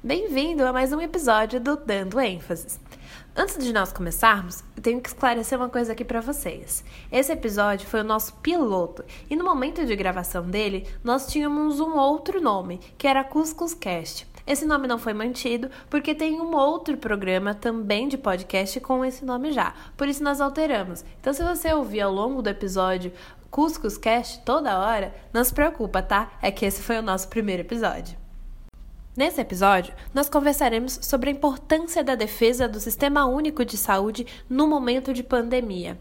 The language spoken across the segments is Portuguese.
Bem-vindo a mais um episódio do Dando ênfases. Antes de nós começarmos, eu tenho que esclarecer uma coisa aqui para vocês. Esse episódio foi o nosso piloto e no momento de gravação dele, nós tínhamos um outro nome, que era Cuscus Cast. Esse nome não foi mantido porque tem um outro programa também de podcast com esse nome já. Por isso nós alteramos. Então se você ouvir ao longo do episódio Cuscus Cast toda hora, não se preocupa, tá? É que esse foi o nosso primeiro episódio. Nesse episódio, nós conversaremos sobre a importância da defesa do Sistema Único de Saúde no momento de pandemia.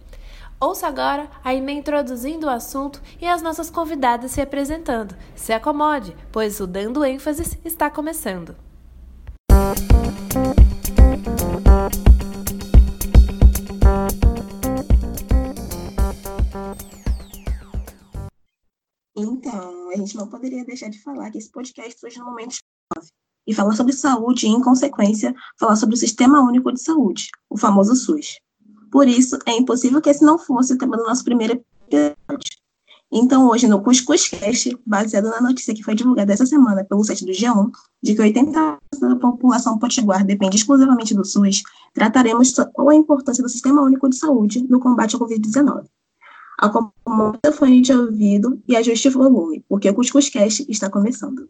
Ouça agora a Ime introduzindo o assunto e as nossas convidadas se apresentando. Se acomode, pois o Dando ênfase está começando. Então, a gente não poderia deixar de falar que esse podcast surge no momento e falar sobre saúde e, em consequência, falar sobre o Sistema Único de Saúde, o famoso SUS. Por isso, é impossível que esse não fosse o tema do nosso primeiro episódio. Então, hoje, no CuscuzCast, baseado na notícia que foi divulgada essa semana pelo site do G1, de que 80% da população potiguar depende exclusivamente do SUS, trataremos qual a importância do Sistema Único de Saúde no combate ao Covid-19. Acomode o fone de ouvido e ajuste o volume, porque o CuscuzCast está começando.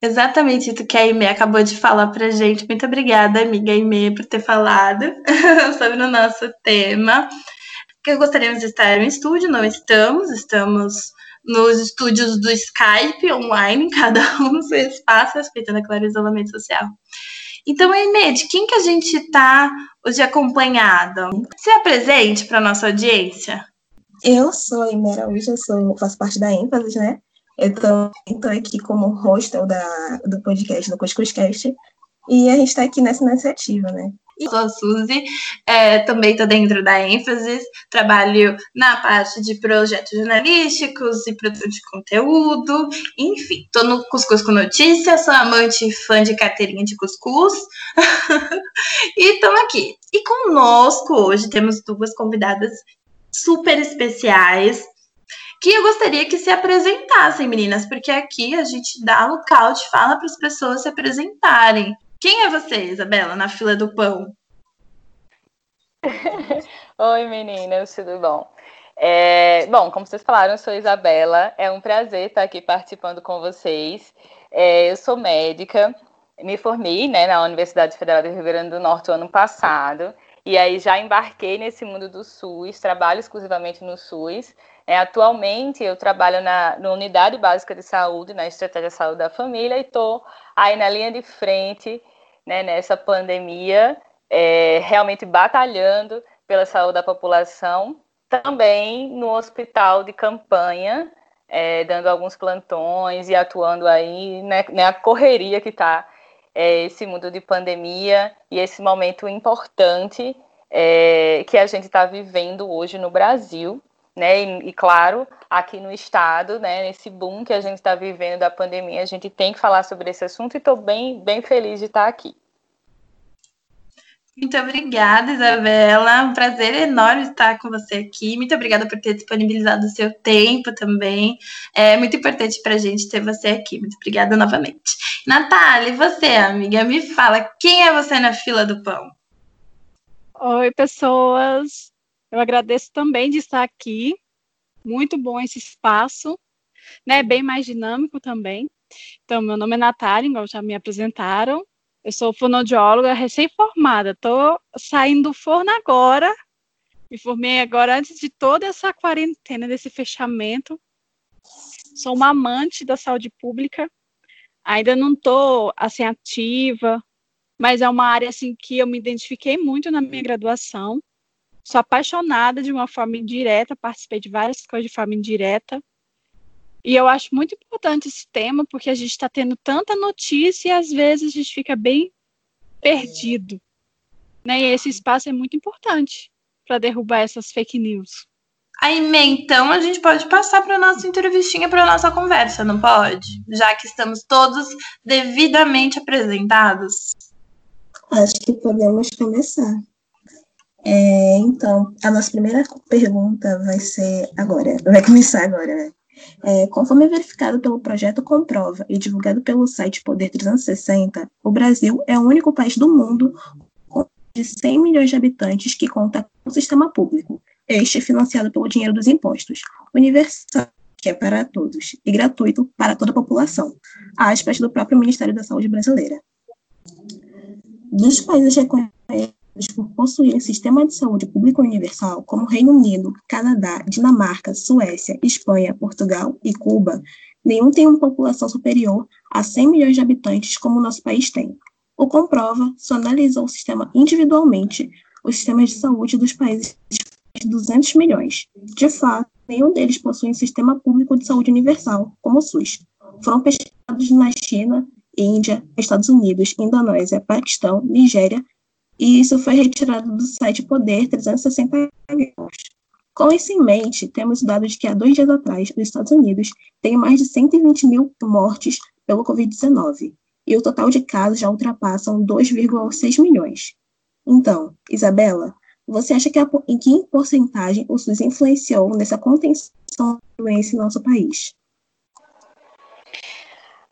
Exatamente isso que a Ime acabou de falar pra gente. Muito obrigada, amiga Ime, por ter falado sobre o nosso tema. Que gostaríamos de estar no estúdio, não estamos, estamos nos estúdios do Skype online, cada um no seu espaço, respeitando, é claro, o isolamento social. Então, Ime, de quem que a gente está hoje acompanhado? Se apresente para nossa audiência. Eu sou a Ime Araújo, eu sou, faço parte da ênfase, né? Eu estou aqui como hostel da, do podcast, do Cuscuzcast, e a gente está aqui nessa iniciativa, né? Eu sou a Suzy, é, também estou dentro da ênfase, trabalho na parte de projetos jornalísticos e produção de conteúdo, enfim, estou no Cuscuz com Notícias, sou amante e fã de carteirinha de cuscuz, e estamos aqui. E conosco hoje temos duas convidadas super especiais, que eu gostaria que se apresentassem, meninas, porque aqui a gente dá de fala para as pessoas se apresentarem. Quem é você, Isabela, na fila do pão? Oi, meninas, tudo bom? É, bom, como vocês falaram, eu sou Isabela. É um prazer estar aqui participando com vocês. É, eu sou médica, me formei né, na Universidade Federal do Rio Grande do Norte ano passado. E aí já embarquei nesse mundo do SUS, trabalho exclusivamente no SUS. É, atualmente eu trabalho na, na, Unidade Básica de Saúde, na Estratégia de Saúde da Família, e estou aí na linha de frente né, nessa pandemia, é, realmente batalhando pela saúde da população, também no hospital de campanha, é, dando alguns plantões e atuando aí né, na correria que está é, esse mundo de pandemia e esse momento importante é, que a gente está vivendo hoje no Brasil né? E, e, claro, aqui no estado, né, nesse boom que a gente está vivendo da pandemia, a gente tem que falar sobre esse assunto e estou bem, bem feliz de estar aqui. Muito obrigada, Isabela. Um prazer enorme estar com você aqui. Muito obrigada por ter disponibilizado o seu tempo também. É muito importante para a gente ter você aqui. Muito obrigada novamente. Natália, e você, amiga, me fala, quem é você na fila do pão? Oi, pessoas. Eu agradeço também de estar aqui. Muito bom esse espaço, né? Bem mais dinâmico também. Então, meu nome é Natália, igual já me apresentaram. Eu sou fonoaudióloga recém-formada. Estou saindo do forno agora. Me formei agora antes de toda essa quarentena, desse fechamento. Sou uma amante da saúde pública. Ainda não estou assim ativa, mas é uma área assim que eu me identifiquei muito na minha graduação sou apaixonada de uma forma indireta, participei de várias coisas de forma indireta. E eu acho muito importante esse tema, porque a gente está tendo tanta notícia e às vezes a gente fica bem perdido. Né? E esse espaço é muito importante para derrubar essas fake news. Aí, então, a gente pode passar para a nossa entrevistinha, para a nossa conversa, não pode? Já que estamos todos devidamente apresentados. Acho que podemos começar. É, então, a nossa primeira pergunta vai ser agora, vai começar agora, né? É, conforme verificado pelo projeto Comprova e divulgado pelo site Poder 360, o Brasil é o único país do mundo com de 100 milhões de habitantes que conta com um sistema público, este é financiado pelo dinheiro dos impostos, universal, que é para todos, e gratuito para toda a população, aspas do próprio Ministério da Saúde brasileira. Dos países reconhecidos por possuírem sistema de saúde público universal, como Reino Unido, Canadá, Dinamarca, Suécia, Espanha, Portugal e Cuba, nenhum tem uma população superior a 100 milhões de habitantes como o nosso país tem. O Comprova só analisou o sistema individualmente, os sistemas de saúde dos países de 200 milhões. De fato, nenhum deles possui um sistema público de saúde universal, como o SUS. Foram pesquisados na China, Índia, Estados Unidos, Indonésia, Paquistão, Nigéria e isso foi retirado do site Poder 360 Com isso em mente, temos o dado de que há dois dias atrás, os Estados Unidos têm mais de 120 mil mortes pelo Covid-19, e o total de casos já ultrapassam 2,6 milhões. Então, Isabela, você acha que a, em que porcentagem o SUS influenciou nessa contenção da doença em nosso país?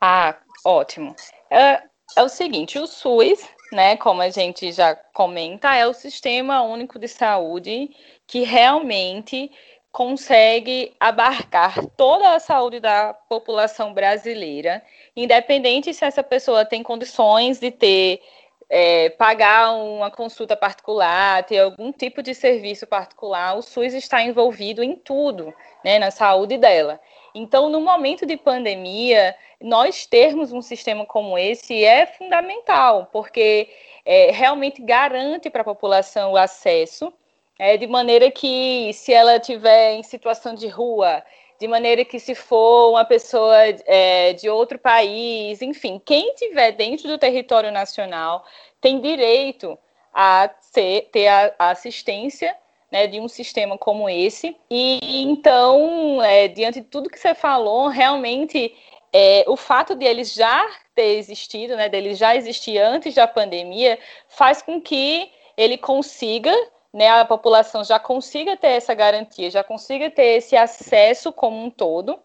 Ah, ótimo. É, é o seguinte, o SUS né, como a gente já comenta, é o sistema único de saúde que realmente consegue abarcar toda a saúde da população brasileira, independente se essa pessoa tem condições de ter é, pagar uma consulta particular, ter algum tipo de serviço particular, o SUS está envolvido em tudo, né, na saúde dela. Então, no momento de pandemia, nós termos um sistema como esse é fundamental, porque é, realmente garante para a população o acesso, é, de maneira que, se ela tiver em situação de rua, de maneira que, se for uma pessoa é, de outro país, enfim, quem estiver dentro do território nacional tem direito a ser, ter a, a assistência né, de um sistema como esse. E então, é, diante de tudo que você falou, realmente é, o fato de eles já ter existido, né, dele já existir antes da pandemia, faz com que ele consiga, né, a população já consiga ter essa garantia, já consiga ter esse acesso como um todo,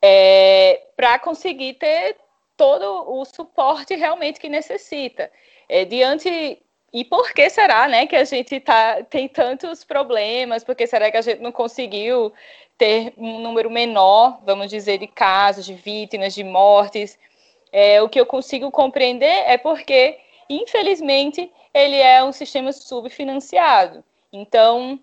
é, para conseguir ter todo o suporte realmente que necessita. É, diante e por que será, né, que a gente tá, tem tantos problemas? Por que será que a gente não conseguiu ter um número menor, vamos dizer, de casos, de vítimas, de mortes? É, o que eu consigo compreender é porque, infelizmente, ele é um sistema subfinanciado. Então,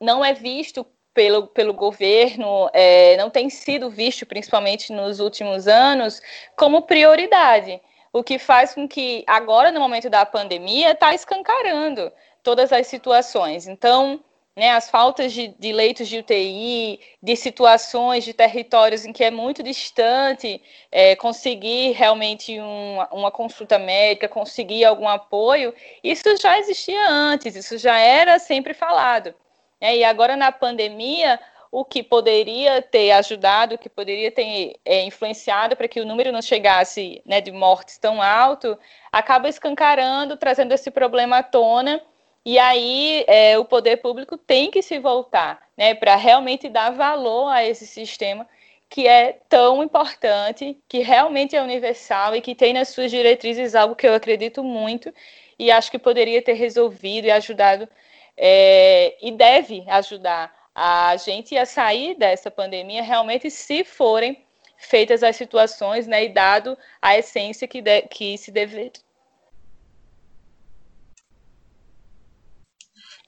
não é visto pelo, pelo governo, é, não tem sido visto, principalmente nos últimos anos, como prioridade o que faz com que agora, no momento da pandemia, está escancarando todas as situações. Então, né, as faltas de, de, leitos de UTI, de situações de territórios em que é muito distante é, conseguir realmente um, uma consulta médica, conseguir algum apoio, isso já existia antes, isso já era sempre falado. É, e agora na pandemia, o que poderia ter ajudado, o que poderia ter é, influenciado para que o número não chegasse né, de mortes tão alto, acaba escancarando, trazendo esse problema à tona. E aí é, o poder público tem que se voltar né, para realmente dar valor a esse sistema que é tão importante, que realmente é universal e que tem nas suas diretrizes algo que eu acredito muito e acho que poderia ter resolvido e ajudado é, e deve ajudar a gente ia sair dessa pandemia realmente se forem feitas as situações, né, e dado a essência que, de, que se deve.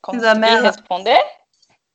Consegui responder?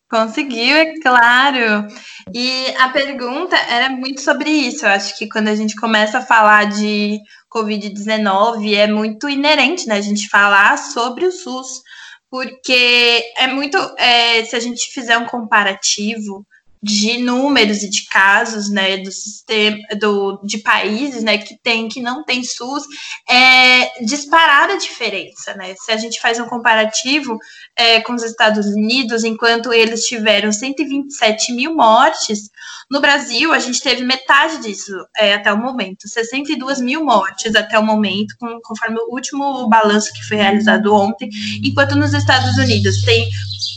Conseguiu, é claro. E a pergunta era muito sobre isso. Eu acho que quando a gente começa a falar de Covid-19, é muito inerente, né? A gente falar sobre o SUS, porque é muito. É, se a gente fizer um comparativo de números e de casos, né, do sistema, do, de países, né, que tem, que não tem SUS, é disparada a diferença, né, se a gente faz um comparativo é, com os Estados Unidos, enquanto eles tiveram 127 mil mortes, no Brasil, a gente teve metade disso é, até o momento, 62 mil mortes até o momento, com, conforme o último balanço que foi realizado ontem, enquanto nos Estados Unidos tem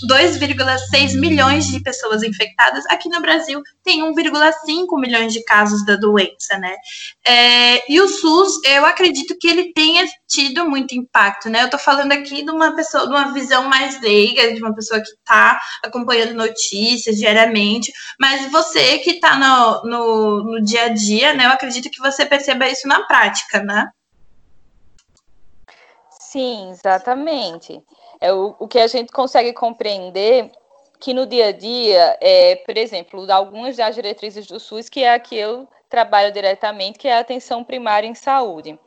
2,6 milhões de pessoas infectadas, aqui no Brasil tem 1,5 milhões de casos da doença, né? É, e o SUS, eu acredito que ele tenha tido muito impacto, né? Eu tô falando aqui de uma pessoa, de uma visão mais leiga, de uma pessoa que tá acompanhando notícias diariamente, mas você que tá no, no, no dia a dia, né? Eu acredito que você perceba isso na prática, né? Sim, exatamente. É o, o que a gente consegue compreender que no dia a dia, é, por exemplo, algumas das diretrizes do SUS, que é a que eu trabalho diretamente, que é a atenção primária em saúde.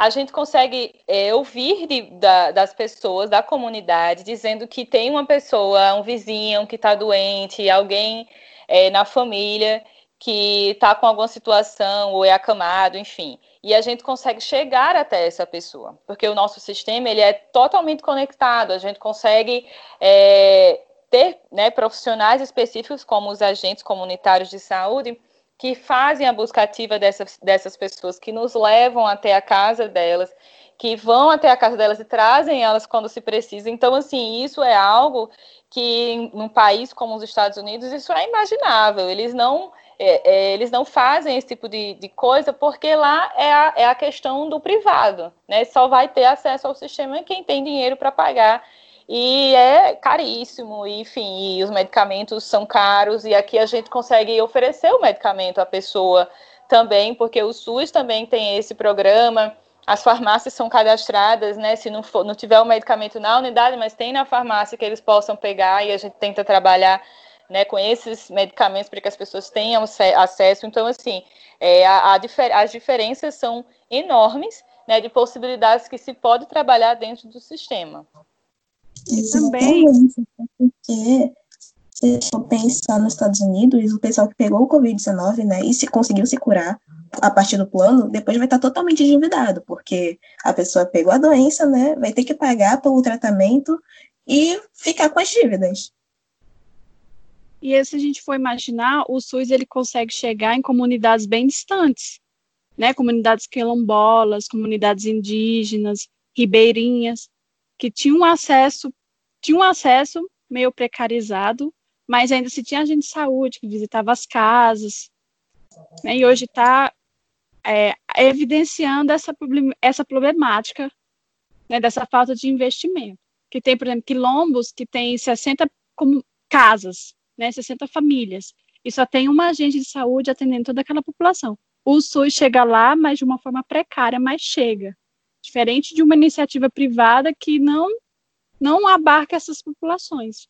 A gente consegue é, ouvir de, da, das pessoas, da comunidade, dizendo que tem uma pessoa, um vizinho que está doente, alguém é, na família que está com alguma situação ou é acamado, enfim. E a gente consegue chegar até essa pessoa, porque o nosso sistema ele é totalmente conectado, a gente consegue é, ter né, profissionais específicos, como os agentes comunitários de saúde, que fazem a busca ativa dessas, dessas pessoas, que nos levam até a casa delas, que vão até a casa delas e trazem elas quando se precisa. Então, assim, isso é algo que, num país como os Estados Unidos, isso é imaginável. Eles não é, é, eles não fazem esse tipo de, de coisa porque lá é a, é a questão do privado, né? Só vai ter acesso ao sistema quem tem dinheiro para pagar e é caríssimo, enfim, e os medicamentos são caros, e aqui a gente consegue oferecer o medicamento à pessoa também, porque o SUS também tem esse programa, as farmácias são cadastradas, né? Se não, for, não tiver o medicamento na unidade, mas tem na farmácia que eles possam pegar, e a gente tenta trabalhar né, com esses medicamentos para que as pessoas tenham acesso. Então, assim, é, a, a difer as diferenças são enormes né, de possibilidades que se pode trabalhar dentro do sistema. Também. Porque se for pensar nos Estados Unidos, o pessoal que pegou o Covid-19, né, e se conseguiu se curar a partir do plano, depois vai estar totalmente endividado, porque a pessoa pegou a doença, né, vai ter que pagar pelo tratamento e ficar com as dívidas. E se a gente for imaginar, o SUS ele consegue chegar em comunidades bem distantes, né? Comunidades quilombolas, comunidades indígenas, ribeirinhas, que tinham acesso, tinham acesso meio precarizado, mas ainda se tinha agente de saúde que visitava as casas, né? E hoje está é, evidenciando essa, essa problemática, né? Dessa falta de investimento. Que tem, por exemplo, quilombos que tem 60 como casas, né, 60 famílias, e só tem uma agente de saúde atendendo toda aquela população. O SUS chega lá, mas de uma forma precária, mas chega. Diferente de uma iniciativa privada que não, não abarca essas populações.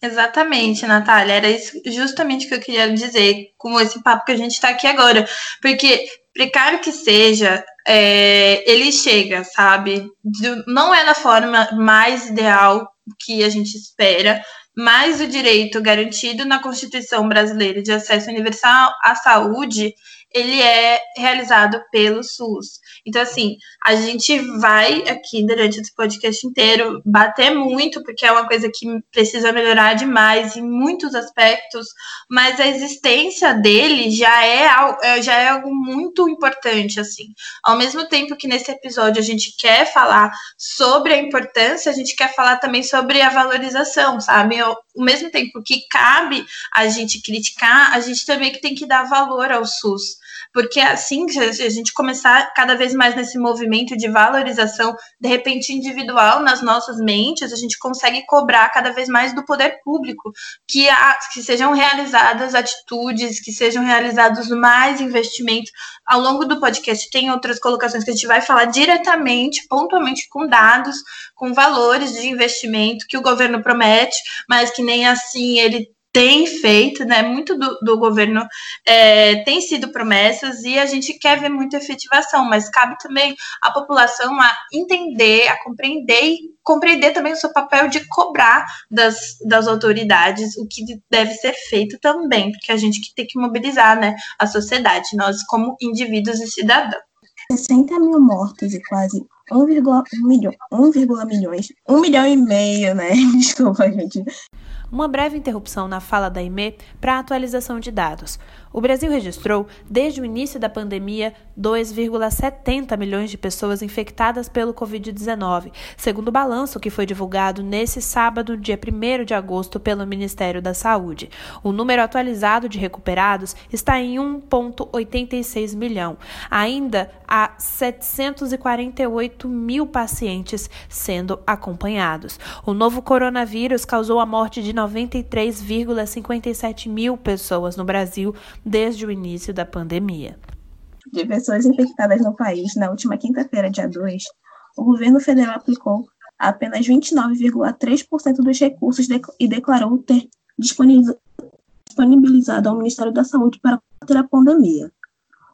Exatamente, Natália. Era isso justamente que eu queria dizer com esse papo que a gente está aqui agora. Porque, precário que seja, é, ele chega, sabe? Não é da forma mais ideal que a gente espera, mas o direito garantido na Constituição brasileira de acesso universal à saúde ele é realizado pelo SUS. Então, assim, a gente vai aqui durante esse podcast inteiro bater muito, porque é uma coisa que precisa melhorar demais em muitos aspectos, mas a existência dele já é, é, já é algo muito importante, assim. Ao mesmo tempo que nesse episódio a gente quer falar sobre a importância, a gente quer falar também sobre a valorização, sabe? Ao mesmo tempo que cabe a gente criticar, a gente também tem que dar valor ao SUS porque assim que a gente começar cada vez mais nesse movimento de valorização, de repente individual nas nossas mentes, a gente consegue cobrar cada vez mais do poder público que, a, que sejam realizadas atitudes, que sejam realizados mais investimentos. Ao longo do podcast tem outras colocações que a gente vai falar diretamente, pontualmente com dados, com valores de investimento que o governo promete, mas que nem assim ele tem feito, né? Muito do, do governo é, tem sido promessas e a gente quer ver muita efetivação, mas cabe também à população a entender, a compreender e compreender também o seu papel de cobrar das, das autoridades o que deve ser feito também, porque a gente que tem que mobilizar né, a sociedade, nós como indivíduos e cidadãos. 60 mil mortos e quase 1,1 milhão, 1, milhões, 1 milhão e meio, né? Desculpa, gente, uma breve interrupção na fala da IME para atualização de dados. O Brasil registrou, desde o início da pandemia, 2,70 milhões de pessoas infectadas pelo Covid-19, segundo o balanço que foi divulgado nesse sábado, dia 1 de agosto, pelo Ministério da Saúde. O número atualizado de recuperados está em 1,86 milhão. Ainda há 748 mil pacientes sendo acompanhados. O novo coronavírus causou a morte de 93,57 mil pessoas no Brasil desde o início da pandemia. De pessoas infectadas no país, na última quinta-feira, dia 2, o governo federal aplicou apenas 29,3% dos recursos e declarou ter disponibilizado ao Ministério da Saúde para combater a pandemia.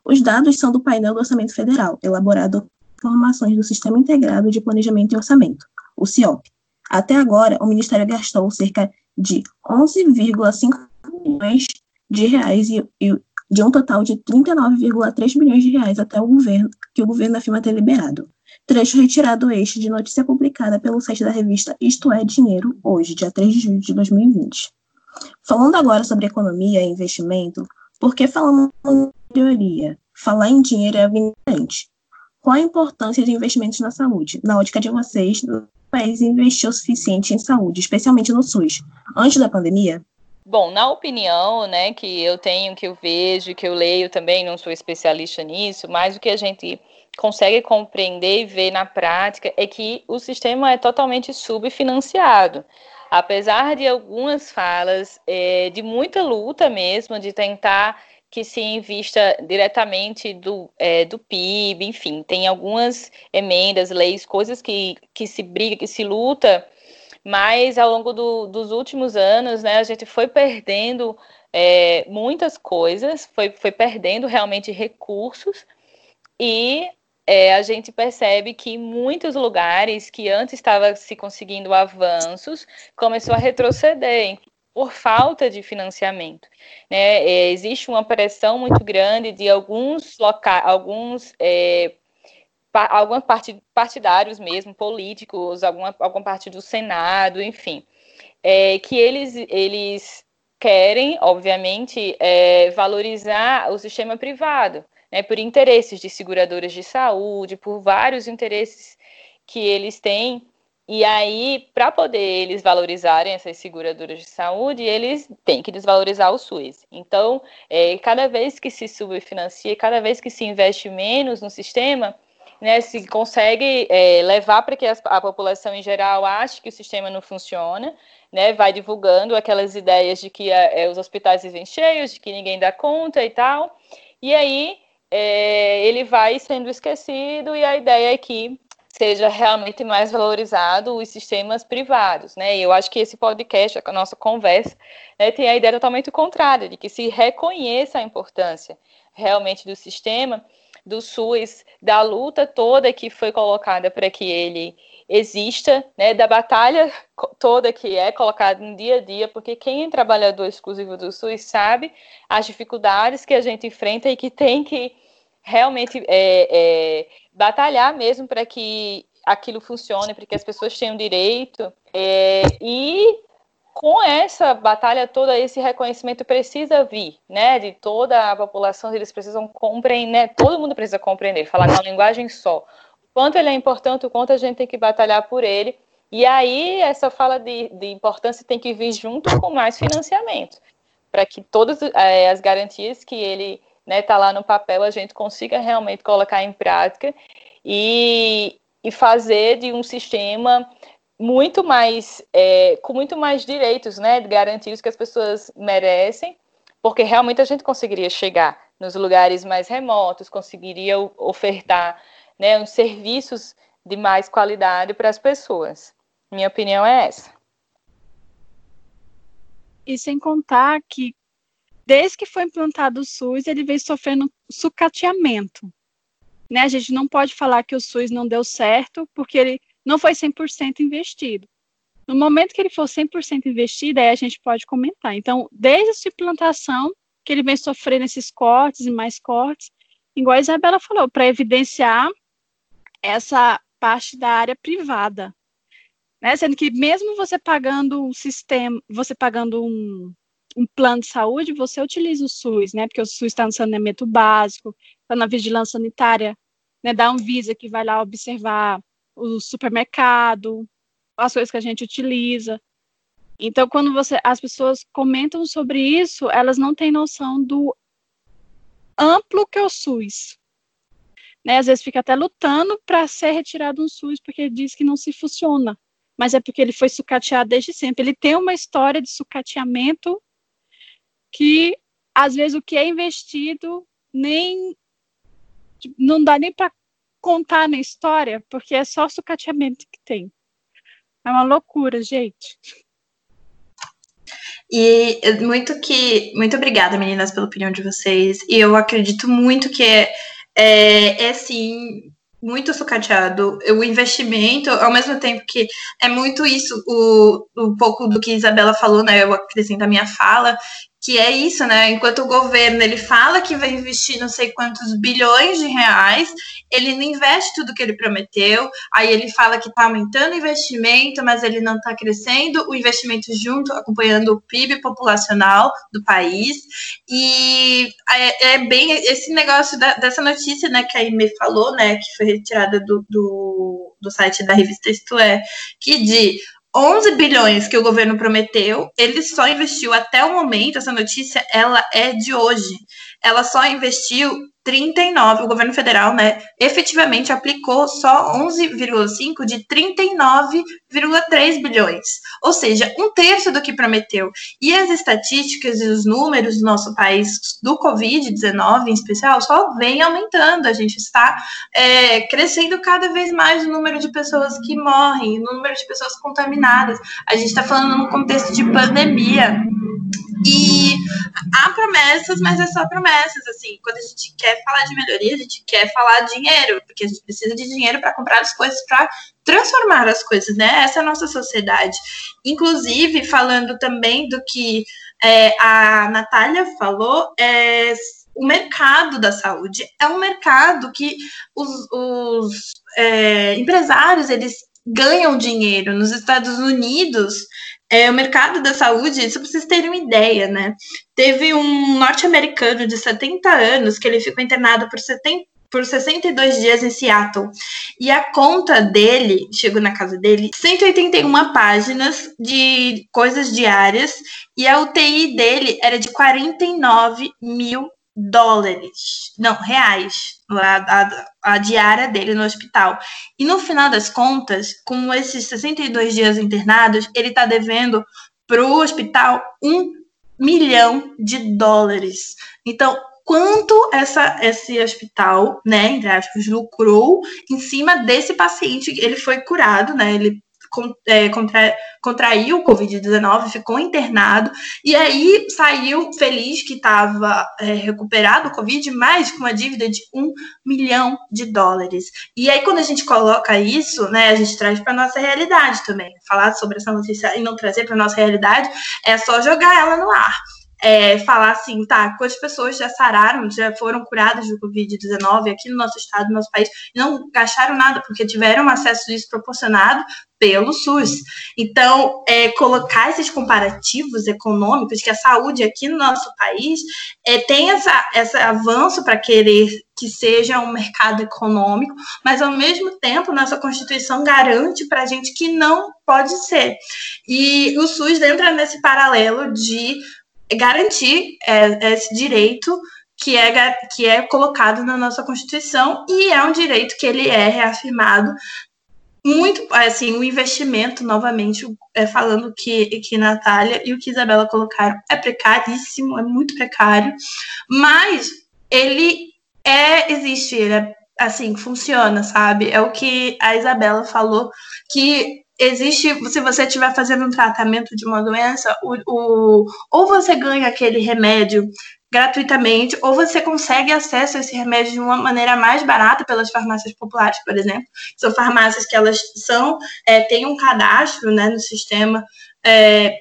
Os dados são do painel do Orçamento Federal, elaborado por informações do Sistema Integrado de Planejamento e Orçamento, o CIOP. Até agora, o Ministério gastou cerca de 11,5 milhões de reais e, e de um total de 39,3 milhões de reais até o governo, que o governo afirma ter liberado. Trecho retirado este de notícia publicada pelo site da revista Isto é Dinheiro, hoje, dia 3 de julho de 2020. Falando agora sobre economia e investimento, por que falamos em teoria? Falar em dinheiro é evidente. Qual a importância de investimentos na saúde? Na ótica de vocês, o país investiu o suficiente em saúde, especialmente no SUS, antes da pandemia? Bom, na opinião, né, que eu tenho, que eu vejo, que eu leio também, não sou especialista nisso, mas o que a gente consegue compreender e ver na prática é que o sistema é totalmente subfinanciado. Apesar de algumas falas, é, de muita luta mesmo, de tentar que se invista diretamente do, é, do PIB, enfim, tem algumas emendas, leis, coisas que, que se briga, que se luta mas ao longo do, dos últimos anos, né, a gente foi perdendo é, muitas coisas, foi, foi perdendo realmente recursos, e é, a gente percebe que muitos lugares que antes estava se conseguindo avanços, começou a retroceder por falta de financiamento. Né? É, existe uma pressão muito grande de alguns locais, alguns é, parte partidários mesmo, políticos, alguma, alguma parte do Senado, enfim, é, que eles, eles querem, obviamente, é, valorizar o sistema privado, né, por interesses de seguradoras de saúde, por vários interesses que eles têm. E aí, para poder eles valorizarem essas seguradoras de saúde, eles têm que desvalorizar o SUS. Então, é, cada vez que se subfinancia, cada vez que se investe menos no sistema, né, se consegue é, levar para que a, a, população em geral ache que o sistema não funciona, né, vai divulgando aquelas ideias de que a, é, os hospitais vivem cheios, de que ninguém dá conta e tal, e aí é, ele vai sendo esquecido e a ideia é que seja realmente mais valorizado os sistemas privados, né? E eu acho que esse podcast, a nossa conversa, né, tem a ideia totalmente contrária, de que se reconheça a importância realmente do sistema do SUS, da luta toda que foi colocada para que ele exista, né, da batalha toda que é colocada no dia a dia, porque quem é trabalhador exclusivo do SUS sabe as dificuldades que a gente enfrenta e que tem que realmente é, é, batalhar mesmo para que aquilo funcione, para que as pessoas tenham direito. É, e com essa batalha toda, esse reconhecimento precisa vir, né, de toda a população, eles precisam compreender, né, todo mundo precisa compreender, falar uma linguagem só. O quanto ele é importante, o quanto a gente tem que batalhar por ele, e aí essa fala de, de importância tem que vir junto com mais financiamento, para que todas é, as garantias que ele está né, tá lá no papel a gente consiga realmente colocar em prática e, e fazer de um sistema muito mais, é, com muito mais direitos, né, garantidos que as pessoas merecem, porque realmente a gente conseguiria chegar nos lugares mais remotos, conseguiria ofertar, né, uns serviços de mais qualidade para as pessoas. Minha opinião é essa. E sem contar que, desde que foi implantado o SUS, ele vem sofrendo sucateamento. Né? A gente não pode falar que o SUS não deu certo, porque ele não foi 100% investido. No momento que ele for 100% investido, aí a gente pode comentar. Então, desde a implantação, que ele vem sofrendo esses cortes e mais cortes, igual a Isabela falou, para evidenciar essa parte da área privada. Né? Sendo que mesmo você pagando um sistema, você pagando um, um plano de saúde, você utiliza o SUS, né? Porque o SUS está no saneamento básico, está na vigilância sanitária, né? Da Anvisa que vai lá observar o supermercado, as coisas que a gente utiliza. Então, quando você, as pessoas comentam sobre isso, elas não têm noção do amplo que é o SUS. Né? Às vezes fica até lutando para ser retirado um SUS porque diz que não se funciona. Mas é porque ele foi sucateado desde sempre. Ele tem uma história de sucateamento que, às vezes, o que é investido nem não dá nem para contar na história, porque é só sucateamento que tem. É uma loucura, gente. E muito que. Muito obrigada, meninas, pela opinião de vocês. E eu acredito muito que é, é, é sim muito sucateado. O investimento, ao mesmo tempo que é muito isso, o, um pouco do que Isabela falou, né? Eu acrescento a minha fala, que é isso, né? Enquanto o governo ele fala que vai investir não sei quantos bilhões de reais, ele não investe tudo que ele prometeu. Aí ele fala que está aumentando o investimento, mas ele não está crescendo o investimento junto, acompanhando o PIB populacional do país. E é, é bem esse negócio da, dessa notícia, né, que a Ime falou, né, que foi retirada do, do, do site da revista Isto É, que de 11 bilhões que o governo prometeu, ele só investiu até o momento, essa notícia ela é de hoje. Ela só investiu 39, o governo federal, né, efetivamente aplicou só 11,5 de 39,3 bilhões, ou seja, um terço do que prometeu. E as estatísticas e os números do nosso país do Covid-19, em especial, só vem aumentando. A gente está é, crescendo cada vez mais o número de pessoas que morrem, o número de pessoas contaminadas. A gente está falando num contexto de pandemia. E há promessas, mas é só promessas, assim. Quando a gente quer falar de melhoria, a gente quer falar dinheiro, porque a gente precisa de dinheiro para comprar as coisas, para transformar as coisas, né? Essa é a nossa sociedade. Inclusive, falando também do que é, a Natália falou, é, o mercado da saúde é um mercado que os, os é, empresários, eles ganham dinheiro. Nos Estados Unidos, é, o mercado da saúde, isso para vocês terem uma ideia, né? Teve um norte-americano de 70 anos que ele ficou internado por 70 por 62 dias em Seattle. E a conta dele, chegou na casa dele, 181 páginas de coisas diárias, e a UTI dele era de 49 mil dólares, não, reais, a, a, a, diária dele no hospital. E no final das contas, com esses 62 dias internados, ele está devendo para o hospital um milhão de dólares. Então, quanto essa, esse hospital, né, entre aspas, lucrou em cima desse paciente, ele foi curado, né, ele contra, contraiu o Covid-19, ficou internado, e aí saiu feliz que estava é, recuperado o Covid, mas com uma dívida de um milhão de dólares. E aí, quando a gente coloca isso, né, a gente traz para nossa realidade também. Falar sobre essa notícia e não trazer para nossa realidade é só jogar ela no ar é, falar assim, tá, quantas pessoas já sararam, já foram curadas do Covid-19 aqui no nosso estado, no nosso país, não gastaram nada, porque tiveram acesso desproporcionado pelo SUS. Então, é, colocar esses comparativos econômicos, que a saúde aqui no nosso país é, tem essa, esse avanço para querer que seja um mercado econômico, mas ao mesmo tempo nossa Constituição garante para a gente que não pode ser. E o SUS entra nesse paralelo de garantir é, esse direito que é, que é colocado na nossa Constituição e é um direito que ele é reafirmado muito, assim, o investimento, novamente, é, falando que, que Natália e o que Isabela colocaram é precaríssimo, é muito precário, mas ele é, existe, ele é, assim, funciona, sabe? É o que a Isabela falou, que existe, se você estiver fazendo um tratamento de uma doença, o, o, ou você ganha aquele remédio gratuitamente, ou você consegue acesso a esse remédio de uma maneira mais barata pelas farmácias populares, por exemplo. São farmácias que elas são, é, têm um cadastro né, no sistema é,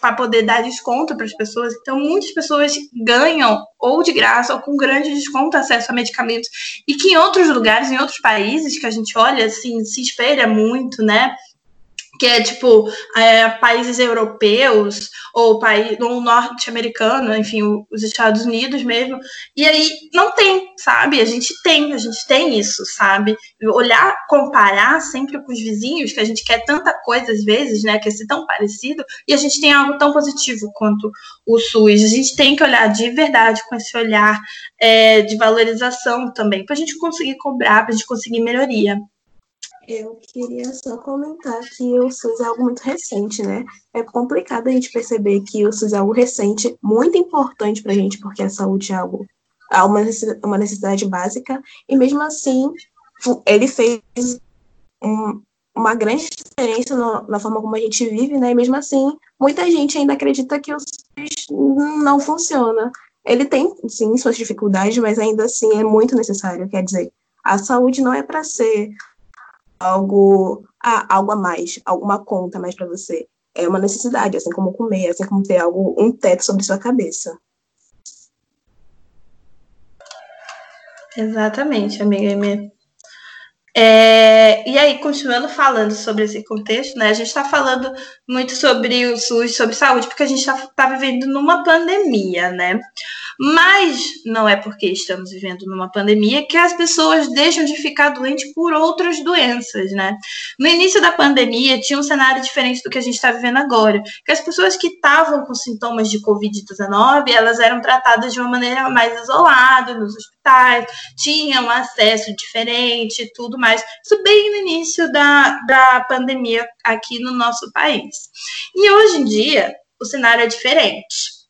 para poder dar desconto para as pessoas. Então, muitas pessoas ganham ou de graça ou com grande desconto acesso a medicamentos. E que em outros lugares, em outros países que a gente olha, assim, se espelha muito, né? Que é tipo é, países europeus ou país ou norte-americano, enfim, os Estados Unidos mesmo. E aí não tem, sabe? A gente tem, a gente tem isso, sabe? Olhar, comparar sempre com os vizinhos, que a gente quer tanta coisa às vezes, né? Quer ser tão parecido, e a gente tem algo tão positivo quanto o SUS. A gente tem que olhar de verdade com esse olhar é, de valorização também, para a gente conseguir cobrar, para a gente conseguir melhoria. Eu queria só comentar que o SUS é algo muito recente, né? É complicado a gente perceber que o SUS é algo recente, muito importante para a gente, porque a saúde é algo, é uma necessidade básica, e mesmo assim, ele fez um, uma grande diferença no, na forma como a gente vive, né? E mesmo assim, muita gente ainda acredita que o SUS não funciona. Ele tem, sim, suas dificuldades, mas ainda assim é muito necessário. Quer dizer, a saúde não é para ser algo, ah, algo a mais, alguma conta a mais para você. É uma necessidade, assim como comer, assim como ter algo, um teto sobre sua cabeça. Exatamente, amiga Amy. É, e aí, continuando falando sobre esse contexto, né? A gente está falando muito sobre o SUS, sobre saúde, porque a gente está tá vivendo numa pandemia, né? Mas não é porque estamos vivendo numa pandemia que as pessoas deixam de ficar doentes por outras doenças, né? No início da pandemia tinha um cenário diferente do que a gente está vivendo agora, que as pessoas que estavam com sintomas de Covid-19, elas eram tratadas de uma maneira mais isolada nos hospitais, tinham acesso diferente e tudo mais. Isso bem no início da, da pandemia aqui no nosso país. E hoje em dia, o cenário é diferente.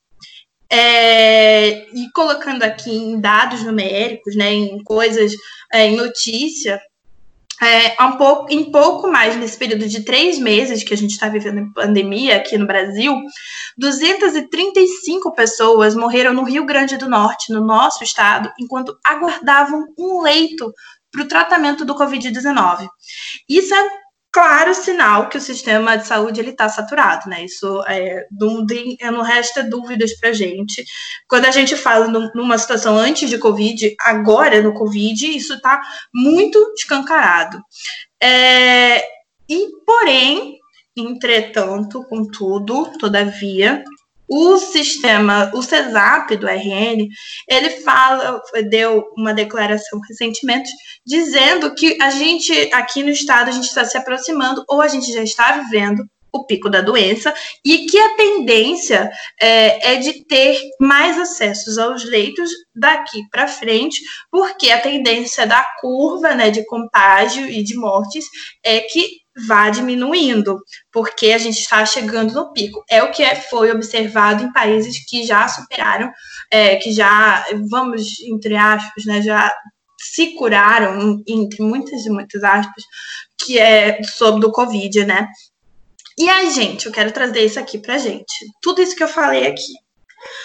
É, e colocando aqui em dados numéricos, né, em coisas, é, em notícia, é, um pouco, em pouco mais nesse período de três meses que a gente está vivendo em pandemia aqui no Brasil, 235 pessoas morreram no Rio Grande do Norte, no nosso estado, enquanto aguardavam um leito para o tratamento do Covid-19. Isso é claro sinal que o sistema de saúde ele está saturado, né? Isso é, não, não resta dúvidas para gente. Quando a gente fala numa situação antes de Covid, agora no Covid, isso está muito escancarado. É, e, porém, entretanto, contudo, todavia, o sistema, o CESAP do RN, ele fala, deu uma declaração recentemente dizendo que a gente aqui no estado a gente está se aproximando ou a gente já está vivendo o pico da doença e que a tendência é, é de ter mais acessos aos leitos daqui para frente, porque a tendência da curva né, de contágio e de mortes é que vá diminuindo, porque a gente está chegando no pico. É o que é, foi observado em países que já superaram, é, que já, vamos, entre aspas, né, já se curaram, entre muitas e muitas aspas, que é sobre do Covid, né? E aí, gente, eu quero trazer isso aqui pra gente. Tudo isso que eu falei aqui.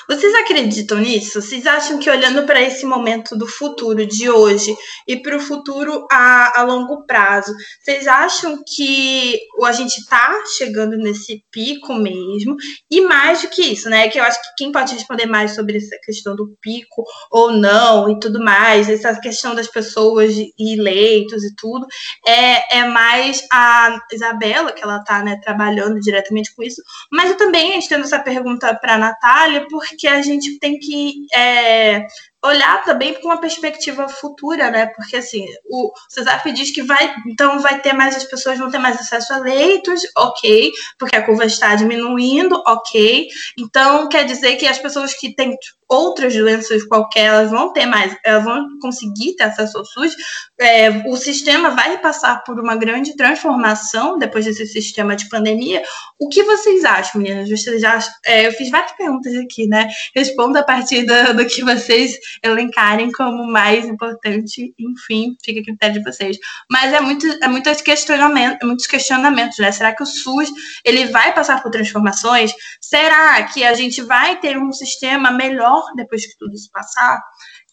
Vocês acreditam nisso? Vocês acham que olhando para esse momento do futuro de hoje e para o futuro a, a, longo prazo, vocês acham que a gente está chegando nesse pico mesmo? E mais do que isso, né? Que eu acho que quem pode responder mais sobre essa questão do pico ou não e tudo mais, essa questão das pessoas e leitos e tudo, é, é mais a Isabela, que ela está né, trabalhando diretamente com isso. Mas eu também estendo essa pergunta para a Natália, porque a gente tem que é, olhar também com uma perspectiva futura, né? Porque assim, o CESAP diz que vai, então vai ter mais, as pessoas vão ter mais acesso a leitos, ok, porque a curva está diminuindo, ok. Então quer dizer que as pessoas que têm outras doenças qualquer, elas vão ter mais, elas vão conseguir ter acesso ao SUS. É, o sistema vai passar por uma grande transformação depois desse sistema de pandemia. O que vocês acham, meninas? Vocês acham, é, eu fiz várias perguntas aqui, né? Responda a partir do, do que vocês elencarem como mais importante, enfim, fica a critério de vocês. Mas é muito, é muitos questionamentos, muitos questionamentos, né? Será que o SUS ele vai passar por transformações? Será que a gente vai ter um sistema melhor depois que tudo isso passar.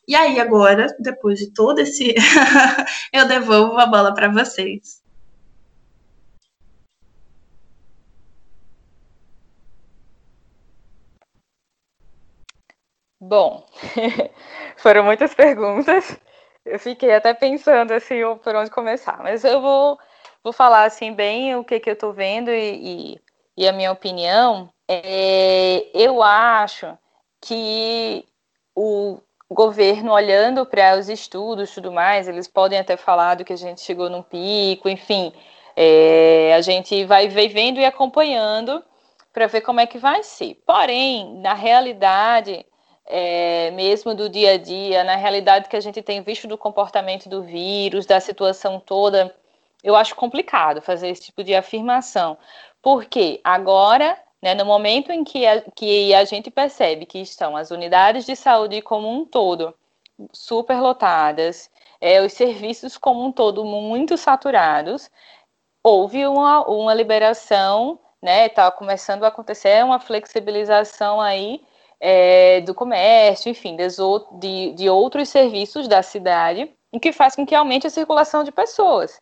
E aí, agora, depois de todo esse. eu devolvo a bola para vocês. Bom, foram muitas perguntas. Eu fiquei até pensando assim por onde começar, mas eu vou, vou falar assim bem o que, que eu estou vendo e, e, e, a minha opinião. É, eu acho que o governo, olhando para os estudos tudo mais, eles podem até falar do que a gente chegou num pico, enfim. É, a gente vai vendo e acompanhando para ver como é que vai ser. Porém, na realidade, é, mesmo do dia a dia, na realidade que a gente tem visto do comportamento do vírus, da situação toda, eu acho complicado fazer esse tipo de afirmação. Porque agora, né, no momento em que a, que a gente percebe que estão as unidades de saúde como um todo superlotadas, é, os serviços como um todo muito saturados, houve uma, uma liberação né? Está começando a acontecer uma flexibilização aí é, do comércio, enfim, de, de outros serviços da cidade, o que faz com que aumente a circulação de pessoas.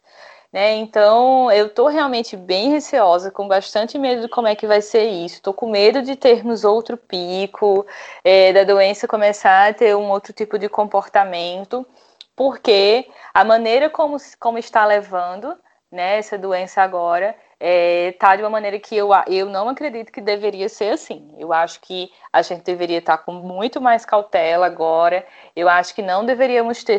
Né? Então, eu estou realmente bem receosa, com bastante medo de como é que vai ser isso. Estou com medo de termos outro pico, é, da doença começar a ter um outro tipo de comportamento, porque a maneira como, como está levando né, essa doença agora é, tá de uma maneira que eu, eu não acredito que deveria ser assim. Eu acho que a gente deveria estar com muito mais cautela agora. Eu acho que não deveríamos ter,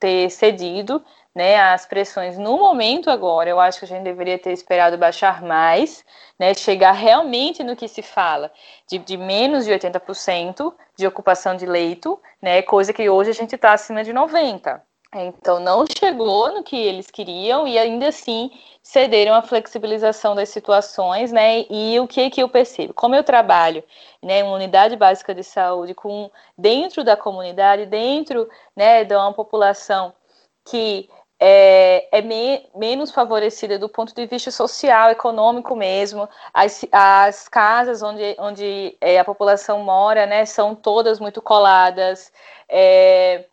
ter cedido né, às pressões no momento agora. Eu acho que a gente deveria ter esperado baixar mais, né, chegar realmente no que se fala de, de menos de 80% de ocupação de leito, né, coisa que hoje a gente está acima de 90%. Então, não chegou no que eles queriam e ainda assim cederam à flexibilização das situações, né? E o que que eu percebo? Como eu trabalho, né, uma unidade básica de saúde com dentro da comunidade, dentro, né, de uma população que é, é me, menos favorecida do ponto de vista social, econômico mesmo. As, as casas onde, onde é, a população mora, né, são todas muito coladas. É,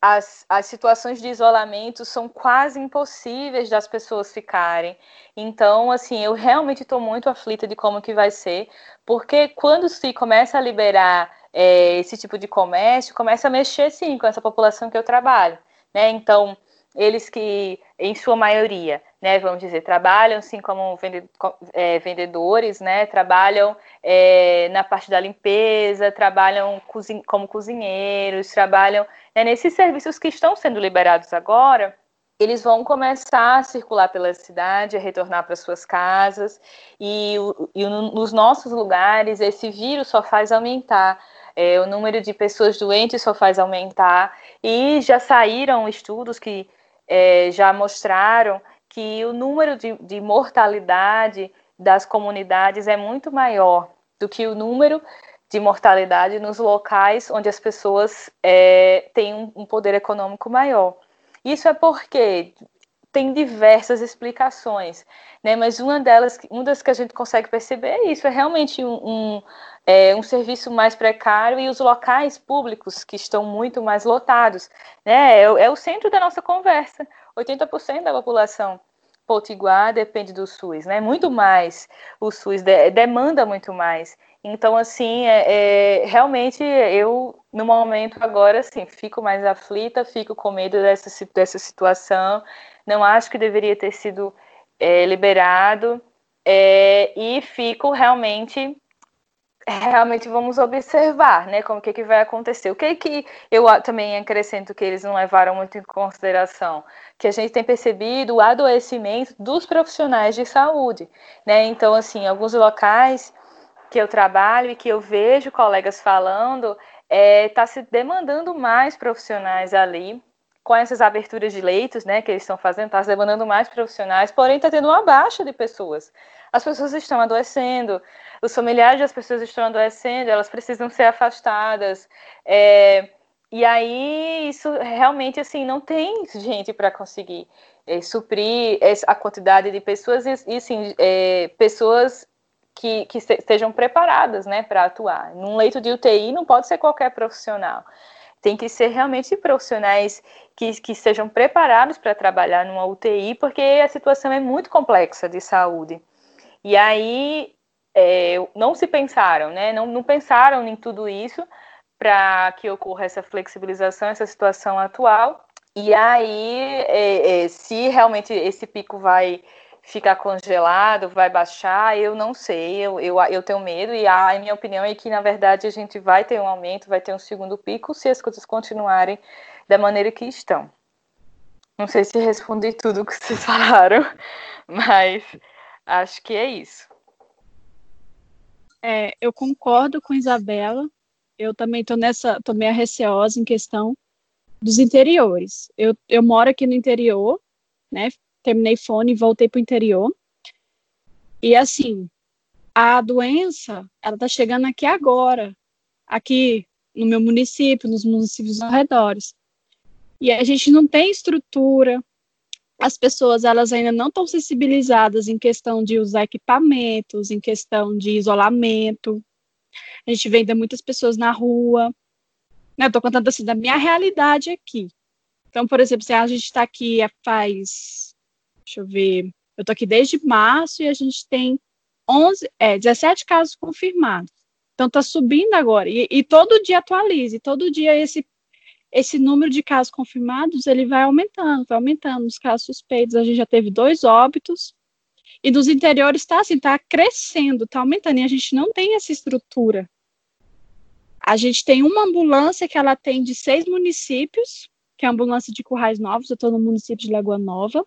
as, as situações de isolamento são quase impossíveis das pessoas ficarem. Então, assim, eu realmente estou muito aflita de como que vai ser, porque quando se começa a liberar é, esse tipo de comércio, começa a mexer, sim, com essa população que eu trabalho, né? Então, eles que, em sua maioria, né, vamos dizer, trabalham sim como é, vendedores, né, trabalham é, na parte da limpeza, trabalham como cozinheiros, trabalham né, nesses serviços que estão sendo liberados agora, eles vão começar a circular pela cidade, a retornar para suas casas, e, e nos nossos lugares esse vírus só faz aumentar. É, o número de pessoas doentes só faz aumentar, e já saíram estudos que é, já mostraram que o número de, de mortalidade das comunidades é muito maior do que o número de mortalidade nos locais onde as pessoas é, têm um, um poder econômico maior. Isso é porque tem diversas explicações, né? Mas uma delas, uma das que a gente consegue perceber é isso, é realmente um, um, é, um serviço mais precário e os locais públicos que estão muito mais lotados, né? É, é o centro da nossa conversa. 80% da população potiguar depende do SUS, né? Muito mais. O SUS de, demanda muito mais. Então, assim, é, é, realmente eu, no momento agora, assim, fico mais aflita, fico com medo dessa, dessa situação. Não acho que deveria ter sido é, liberado. É, e fico realmente realmente vamos observar, né, como que, que vai acontecer. O que que eu também acrescento que eles não levaram muito em consideração, que a gente tem percebido o adoecimento dos profissionais de saúde, né? Então, assim, alguns locais que eu trabalho e que eu vejo colegas falando, está é, tá se demandando mais profissionais ali com essas aberturas de leitos, né, que eles estão fazendo, está demandando mais profissionais, porém está tendo uma baixa de pessoas. As pessoas estão adoecendo, os familiares das pessoas estão adoecendo, elas precisam ser afastadas. É, e aí isso realmente assim não tem gente para conseguir é, suprir a quantidade de pessoas e, e assim, é, pessoas que, que estejam preparadas né, para atuar. Num leito de UTI não pode ser qualquer profissional. Tem que ser realmente profissionais que, que sejam preparados para trabalhar numa UTI, porque a situação é muito complexa de saúde. E aí é, não se pensaram, né? Não, não pensaram em tudo isso para que ocorra essa flexibilização, essa situação atual. E aí, é, é, se realmente esse pico vai ficar congelado, vai baixar, eu não sei, eu, eu, eu tenho medo, e a, minha opinião é que, na verdade, a gente vai ter um aumento, vai ter um segundo pico, se as coisas continuarem da maneira que estão. Não sei se respondi tudo que vocês falaram, mas acho que é isso. É, eu concordo com Isabela. Eu também estou nessa, tô meio receosa em questão dos interiores. Eu, eu moro aqui no interior, né? Terminei fone e voltei para o interior. E assim, a doença, ela tá chegando aqui agora, aqui no meu município, nos municípios ao redor. E a gente não tem estrutura, as pessoas elas ainda não estão sensibilizadas em questão de usar equipamentos, em questão de isolamento. A gente vê ainda muitas pessoas na rua. Né? Estou contando assim da minha realidade aqui. Então, por exemplo, se a gente está aqui faz, deixa eu ver, eu estou aqui desde março e a gente tem 11, é, 17 casos confirmados. Então, está subindo agora. E, e todo dia atualize, todo dia esse esse número de casos confirmados ele vai aumentando, vai aumentando. Os casos suspeitos, a gente já teve dois óbitos. E dos interiores está assim, está crescendo, está aumentando, e a gente não tem essa estrutura. A gente tem uma ambulância que ela atende seis municípios, que é a ambulância de Currais Novos, eu estou no município de Lagoa Nova.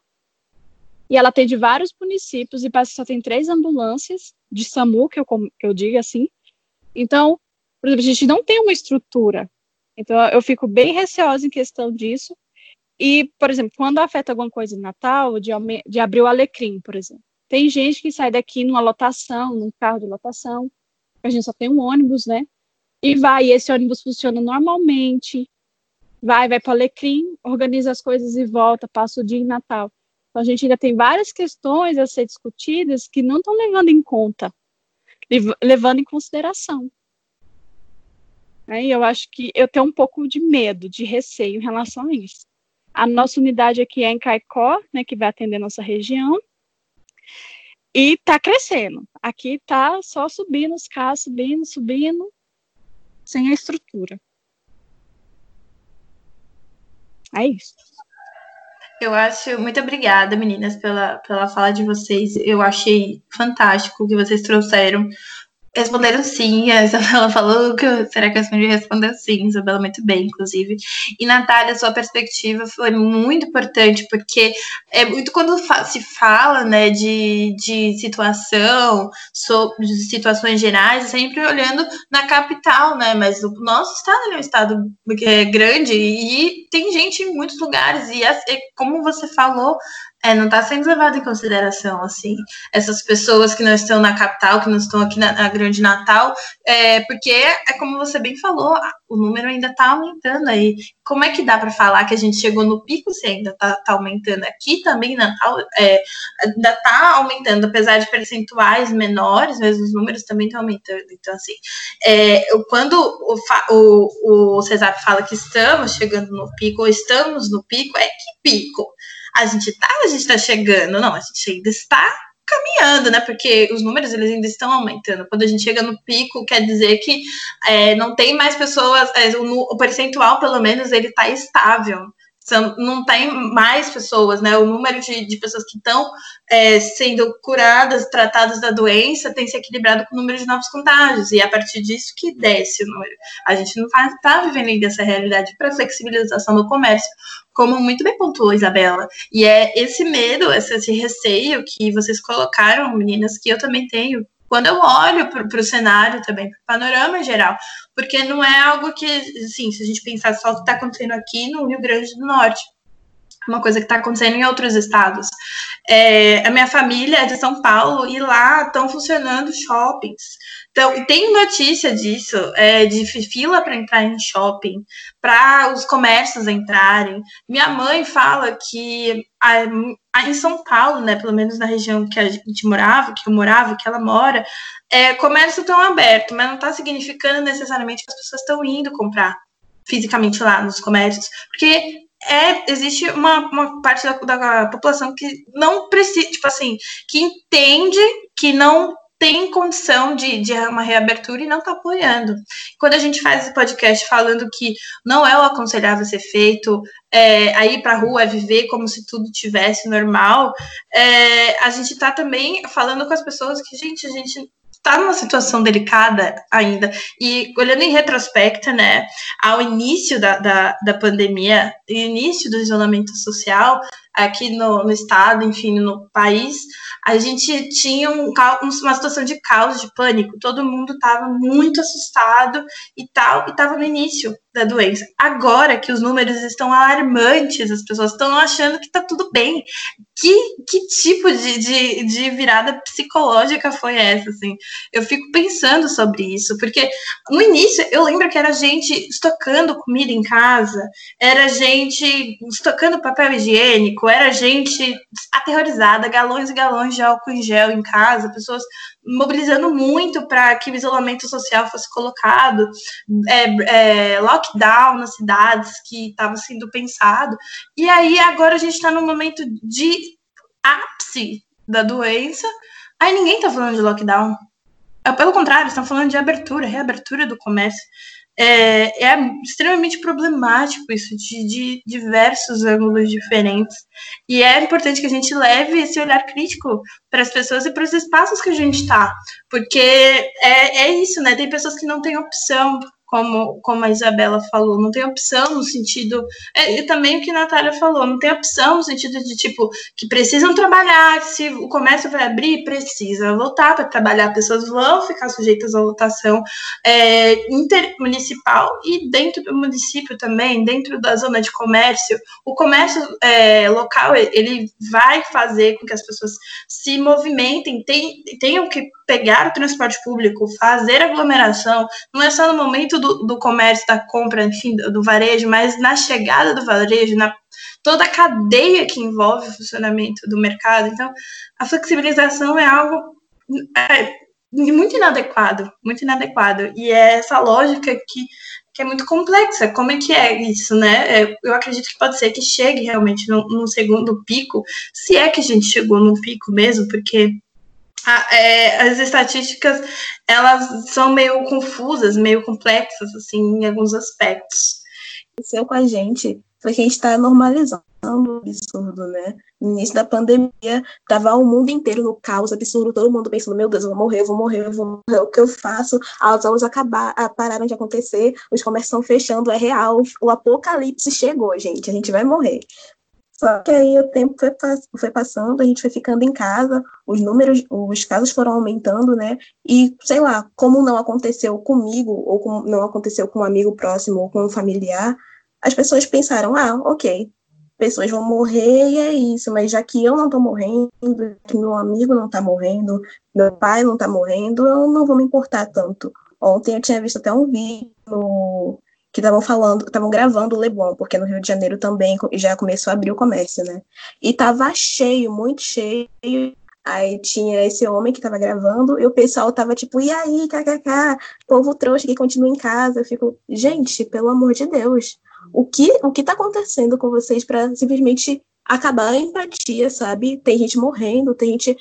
E ela atende vários municípios, e parece que só tem três ambulâncias de SAMU, que eu, que eu digo assim. Então, por exemplo, a gente não tem uma estrutura. Então, eu fico bem receosa em questão disso. E, por exemplo, quando afeta alguma coisa em Natal, de, de abrir o alecrim, por exemplo. Tem gente que sai daqui numa lotação, num carro de lotação, a gente só tem um ônibus, né? E vai, e esse ônibus funciona normalmente, vai, vai para o Alecrim, organiza as coisas e volta, passa o dia em Natal. Então, a gente ainda tem várias questões a ser discutidas que não estão levando em conta, levando em consideração. Né? E eu acho que eu tenho um pouco de medo, de receio em relação a isso. A nossa unidade aqui é em Caicó, né, que vai atender nossa região, e está crescendo. Aqui está só subindo os casos, subindo, subindo, sem a estrutura. É isso. Eu acho. Muito obrigada, meninas, pela, pela fala de vocês. Eu achei fantástico o que vocês trouxeram Responderam sim, a Isabela falou que será que eu respondi? Respondeu sim, Isabela muito bem, inclusive. E Natália, sua perspectiva foi muito importante, porque é muito quando se fala né, de, de situação, sobre situações gerais, sempre olhando na capital, né? Mas o nosso estado é um estado é, grande e tem gente em muitos lugares, e como você falou, é, não está sendo levado em consideração, assim, essas pessoas que não estão na capital, que não estão aqui na, na Grande Natal, é, porque é como você bem falou, o número ainda está aumentando aí. Como é que dá para falar que a gente chegou no pico se ainda está tá aumentando? Aqui também Natal é, ainda está aumentando, apesar de percentuais menores, mas os números também estão aumentando. Então, assim, é, quando o, o, o Cesar fala que estamos chegando no pico, ou estamos no pico, é que pico? A gente tá, a gente tá chegando. Não, a gente ainda está caminhando, né? Porque os números eles ainda estão aumentando. Quando a gente chega no pico, quer dizer que é, não tem mais pessoas, é, o, o, percentual, pelo menos, ele está estável. Não tem mais pessoas, né? O número de, de pessoas que estão é, sendo curadas, tratadas da doença, tem se equilibrado com o número de novos contágios. E é a partir disso que desce o número. A gente não está vivendo ainda essa realidade para flexibilização do comércio, como muito bem pontuou Isabela. E é esse medo, esse receio que vocês colocaram, meninas, que eu também tenho quando eu olho para o cenário também, para o panorama geral, porque não é algo que, assim, se a gente pensar só o que está acontecendo aqui no Rio Grande do Norte, é uma coisa que está acontecendo em outros estados. É, a minha família é de São Paulo e lá estão funcionando shoppings. Então, tem notícia disso, é, de fila para entrar em shopping, para os comércios entrarem. Minha mãe fala que a, em São Paulo, né, pelo menos na região que a gente morava, que eu morava, que ela mora, é, comércio estão aberto, mas não está significando necessariamente que as pessoas estão indo comprar fisicamente lá nos comércios, porque é, existe uma, uma parte da, da população que não precisa, tipo assim, que entende que não tem condição de, de uma reabertura e não está apoiando. Quando a gente faz esse podcast falando que não é o aconselhável ser feito, é, a ir para a rua, é viver como se tudo tivesse normal, é, a gente está também falando com as pessoas que, gente, a gente está numa situação delicada ainda. E olhando em retrospecto, né, ao início da, da, da pandemia, início do isolamento social, aqui no, no estado, enfim, no país, a gente tinha um, uma situação de caos, de pânico. Todo mundo estava muito assustado e tal, e estava no início da doença. Agora que os números estão alarmantes, as pessoas estão achando que está tudo bem. Que, que tipo de, de, de, virada psicológica foi essa? Assim? Eu fico pensando sobre isso, porque no início eu lembro que era gente estocando comida em casa, era gente estocando papel higiênico, era gente aterrorizada, galões e galões de álcool em gel em casa, pessoas mobilizando muito para que o isolamento social fosse colocado, é, é, lockdown nas cidades que estava sendo pensado. E aí agora a gente está num momento de ápice da doença, aí ninguém está falando de lockdown. É, pelo contrário, estão falando de abertura, reabertura do comércio é, é extremamente problemático isso, de, de, diversos ângulos diferentes. E é importante que a gente leve esse olhar crítico para as pessoas e para os espaços que a gente está, porque é, é isso, né? Tem pessoas que não têm opção como, como a Isabela falou, não tem opção no sentido. É, e também o que a Natália falou, não tem opção no sentido de, tipo, que precisam trabalhar, se o comércio vai abrir, precisa voltar para trabalhar, pessoas vão ficar sujeitas à lotação é, intermunicipal e dentro do município também, dentro da zona de comércio, o comércio é, local, ele vai fazer com que as pessoas se movimentem, tem, tenham que pegar o transporte público, fazer aglomeração, não é só no momento do, do comércio, da compra, enfim, do, do, varejo, mas na chegada do varejo, na toda a cadeia que envolve o funcionamento do mercado. Então, a flexibilização é algo é, muito inadequado, muito inadequado. E é essa lógica que, que é muito complexa. Como é que é isso, né? É, eu acredito que pode ser que chegue realmente num segundo pico, se é que a gente chegou num pico mesmo, porque é, as estatísticas elas são meio confusas, meio complexas, assim, em alguns aspectos. Aconteceu com a gente foi que a gente está normalizando o absurdo, né? No início da pandemia, tava o mundo inteiro no caos absurdo, todo mundo pensando, meu Deus, eu vou morrer, eu vou morrer, eu vou morrer, o que eu faço? As aulas acabar, pararam de acontecer, os comércios estão fechando, é real, o apocalipse chegou, gente, a gente vai morrer. Só que aí o tempo foi, foi passando, a gente foi ficando em casa, os números, os casos foram aumentando, né? E, sei lá, como não aconteceu comigo, ou como não aconteceu com um amigo próximo ou com um familiar, as pessoas pensaram, ah, ok, pessoas vão morrer e é isso, mas já que eu não tô morrendo, que meu amigo não tá morrendo, meu pai não tá morrendo, eu não vou me importar tanto. Ontem eu tinha visto até um vídeo que estavam falando, estavam gravando o Leblon, porque no Rio de Janeiro também já começou a abrir o comércio, né? E tava cheio, muito cheio. Aí tinha esse homem que tava gravando e o pessoal tava tipo, e aí, kkk, povo trouxa que continua em casa. Eu fico, gente, pelo amor de Deus, o que o que tá acontecendo com vocês para simplesmente acabar a empatia, sabe? Tem gente morrendo, tem gente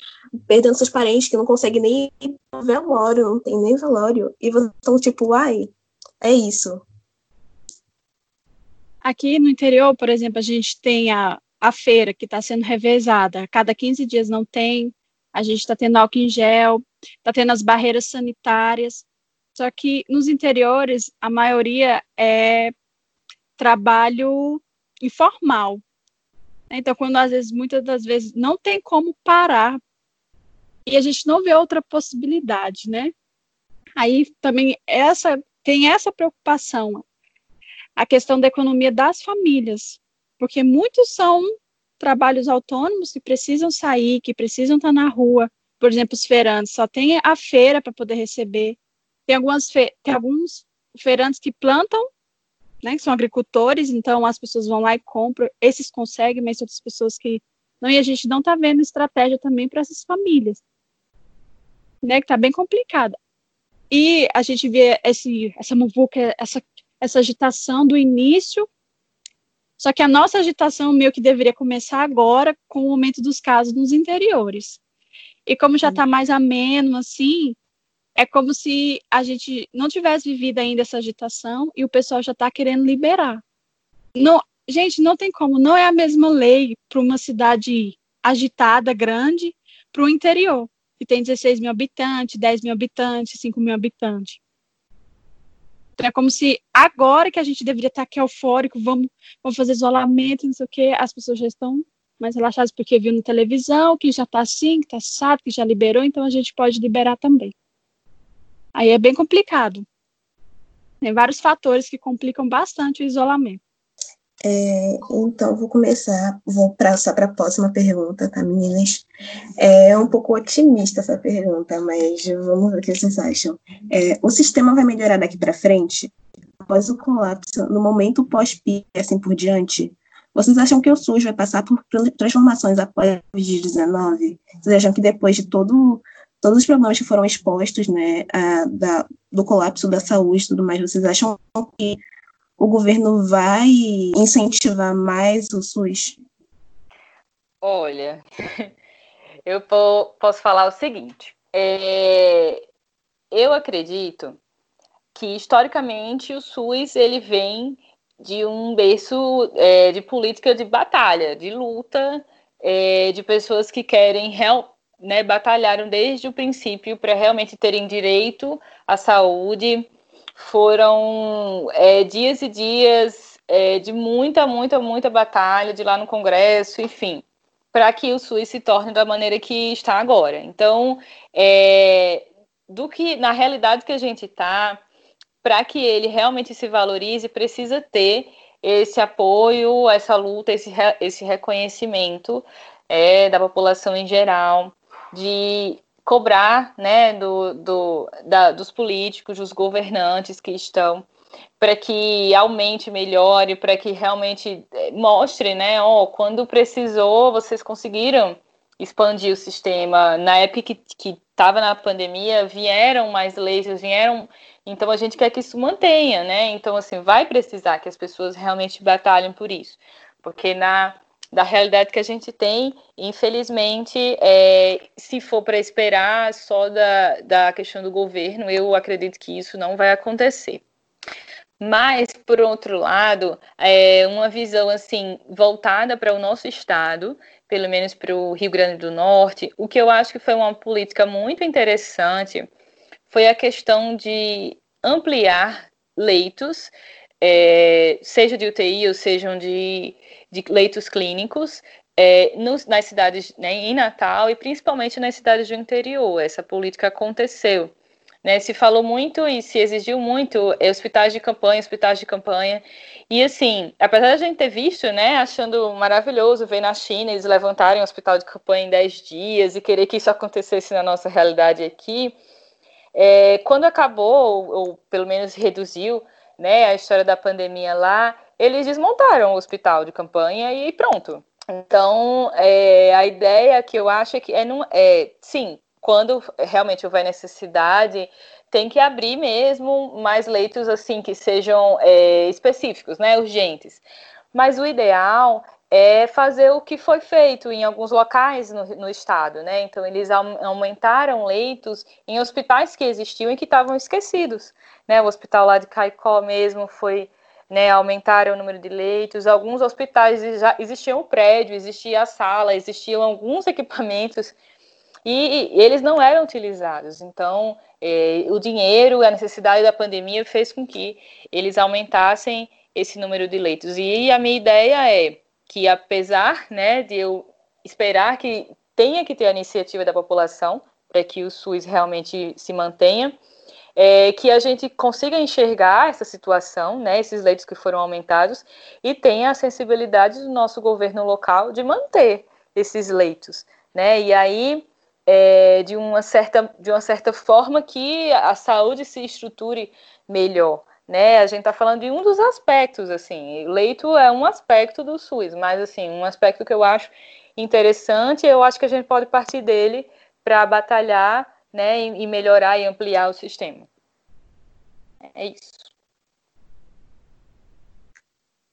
perdendo seus parentes que não consegue nem ir pro velório, não tem nem velório. E vocês estão tipo, ai, é isso. Aqui no interior, por exemplo, a gente tem a, a feira que está sendo revezada. A cada 15 dias não tem. A gente está tendo álcool em gel, está tendo as barreiras sanitárias. Só que nos interiores, a maioria é trabalho informal. Então, quando às vezes, muitas das vezes, não tem como parar e a gente não vê outra possibilidade, né? Aí também essa tem essa preocupação a questão da economia das famílias, porque muitos são trabalhos autônomos que precisam sair, que precisam estar na rua. Por exemplo, os feirantes só tem a feira para poder receber. Tem, algumas fe tem alguns feirantes que plantam, né, que são agricultores, então as pessoas vão lá e compram. Esses conseguem, mas outras pessoas que não. E a gente não está vendo estratégia também para essas famílias, né, que está bem complicada. E a gente vê esse, essa muvuca, essa essa agitação do início. Só que a nossa agitação meio que deveria começar agora com o aumento dos casos nos interiores. E como já está mais ameno, assim, é como se a gente não tivesse vivido ainda essa agitação e o pessoal já está querendo liberar. Não, gente, não tem como, não é a mesma lei para uma cidade agitada, grande, para o interior, que tem 16 mil habitantes, 10 mil habitantes, 5 mil habitantes. É como se agora que a gente deveria estar aqui eufórico, vamos, vamos fazer isolamento, não sei o quê, as pessoas já estão mais relaxadas porque viu na televisão que já está assim, que está assado, que já liberou, então a gente pode liberar também. Aí é bem complicado. Tem vários fatores que complicam bastante o isolamento. É, então, vou começar, vou passar para a próxima pergunta, tá, meninas? É um pouco otimista essa pergunta, mas vamos ver o que vocês acham. É, o sistema vai melhorar daqui para frente? Após o colapso, no momento pós-PI e assim por diante? Vocês acham que o SUS vai passar por transformações após a Covid-19? Vocês acham que depois de todo, todos os problemas que foram expostos, né, a, da, do colapso da saúde e tudo mais, vocês acham que o governo vai incentivar mais o SUS? Olha, eu posso falar o seguinte: é, eu acredito que historicamente o SUS ele vem de um berço é, de política de batalha, de luta, é, de pessoas que querem né, batalharam desde o princípio para realmente terem direito à saúde, foram é, dias e dias é, de muita, muita, muita batalha de lá no Congresso, enfim, para que o SUS se torne da maneira que está agora. Então, é, do que na realidade que a gente está, para que ele realmente se valorize, precisa ter esse apoio, essa luta, esse, esse reconhecimento é, da população em geral, de cobrar né, do, do, da, dos políticos, dos governantes que estão, para que aumente, melhore, para que realmente eh, mostre, né, ó, quando precisou, vocês conseguiram expandir o sistema. Na época que estava na pandemia, vieram mais leis, vieram. Então a gente quer que isso mantenha, né? Então, assim, vai precisar que as pessoas realmente batalhem por isso. Porque na da realidade que a gente tem. Infelizmente, é, se for para esperar só da, da questão do governo, eu acredito que isso não vai acontecer. Mas, por outro lado, é uma visão assim voltada para o nosso estado, pelo menos para o Rio Grande do Norte, o que eu acho que foi uma política muito interessante foi a questão de ampliar leitos, é, seja de UTI ou sejam de de leitos clínicos é, nos, nas cidades, né, em Natal e principalmente nas cidades do interior. Essa política aconteceu. Né, se falou muito e se exigiu muito é, hospitais de campanha, hospitais de campanha. E assim, apesar de a gente ter visto, né, achando maravilhoso ver na China eles levantarem um hospital de campanha em 10 dias e querer que isso acontecesse na nossa realidade aqui, é, quando acabou, ou, ou pelo menos reduziu, né, a história da pandemia lá, eles desmontaram o hospital de campanha e pronto. Então, é, a ideia que eu acho é que é, não, é sim, quando realmente houver necessidade, tem que abrir mesmo mais leitos assim que sejam é, específicos, né, urgentes. Mas o ideal é fazer o que foi feito em alguns locais no, no estado, né? Então eles aumentaram leitos em hospitais que existiam e que estavam esquecidos, né? O hospital lá de Caicó mesmo foi né, aumentaram o número de leitos. Alguns hospitais já existia um prédio, existia a sala, existiam alguns equipamentos e, e eles não eram utilizados. Então, eh, o dinheiro, a necessidade da pandemia fez com que eles aumentassem esse número de leitos. E a minha ideia é que, apesar né, de eu esperar que tenha que ter a iniciativa da população para que o SUS realmente se mantenha, é, que a gente consiga enxergar essa situação, né, esses leitos que foram aumentados, e tenha a sensibilidade do nosso governo local de manter esses leitos. Né, e aí, é, de, uma certa, de uma certa forma, que a saúde se estruture melhor. Né? A gente está falando de um dos aspectos, assim, leito é um aspecto do SUS, mas assim, um aspecto que eu acho interessante, eu acho que a gente pode partir dele para batalhar né, e, melhorar e ampliar o sistema. É isso.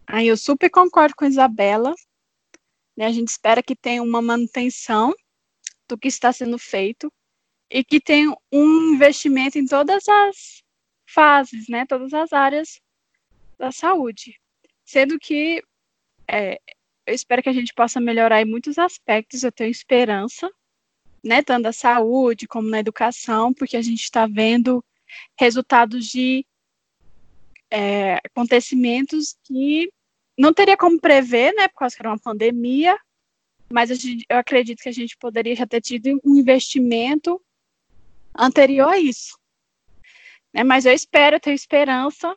Aí eu super concordo com a Isabela. Né, a gente espera que tenha uma manutenção do que está sendo feito e que tem um investimento em todas as fases, né, todas as áreas da saúde, sendo que é, eu espero que a gente possa melhorar em muitos aspectos, eu tenho esperança, né, tanto na saúde como na educação, porque a gente está vendo resultados de é, acontecimentos que não teria como prever, né, por causa que era uma pandemia, mas gente, eu acredito que a gente poderia já ter tido um investimento anterior a isso. Né, mas eu espero, eu tenho esperança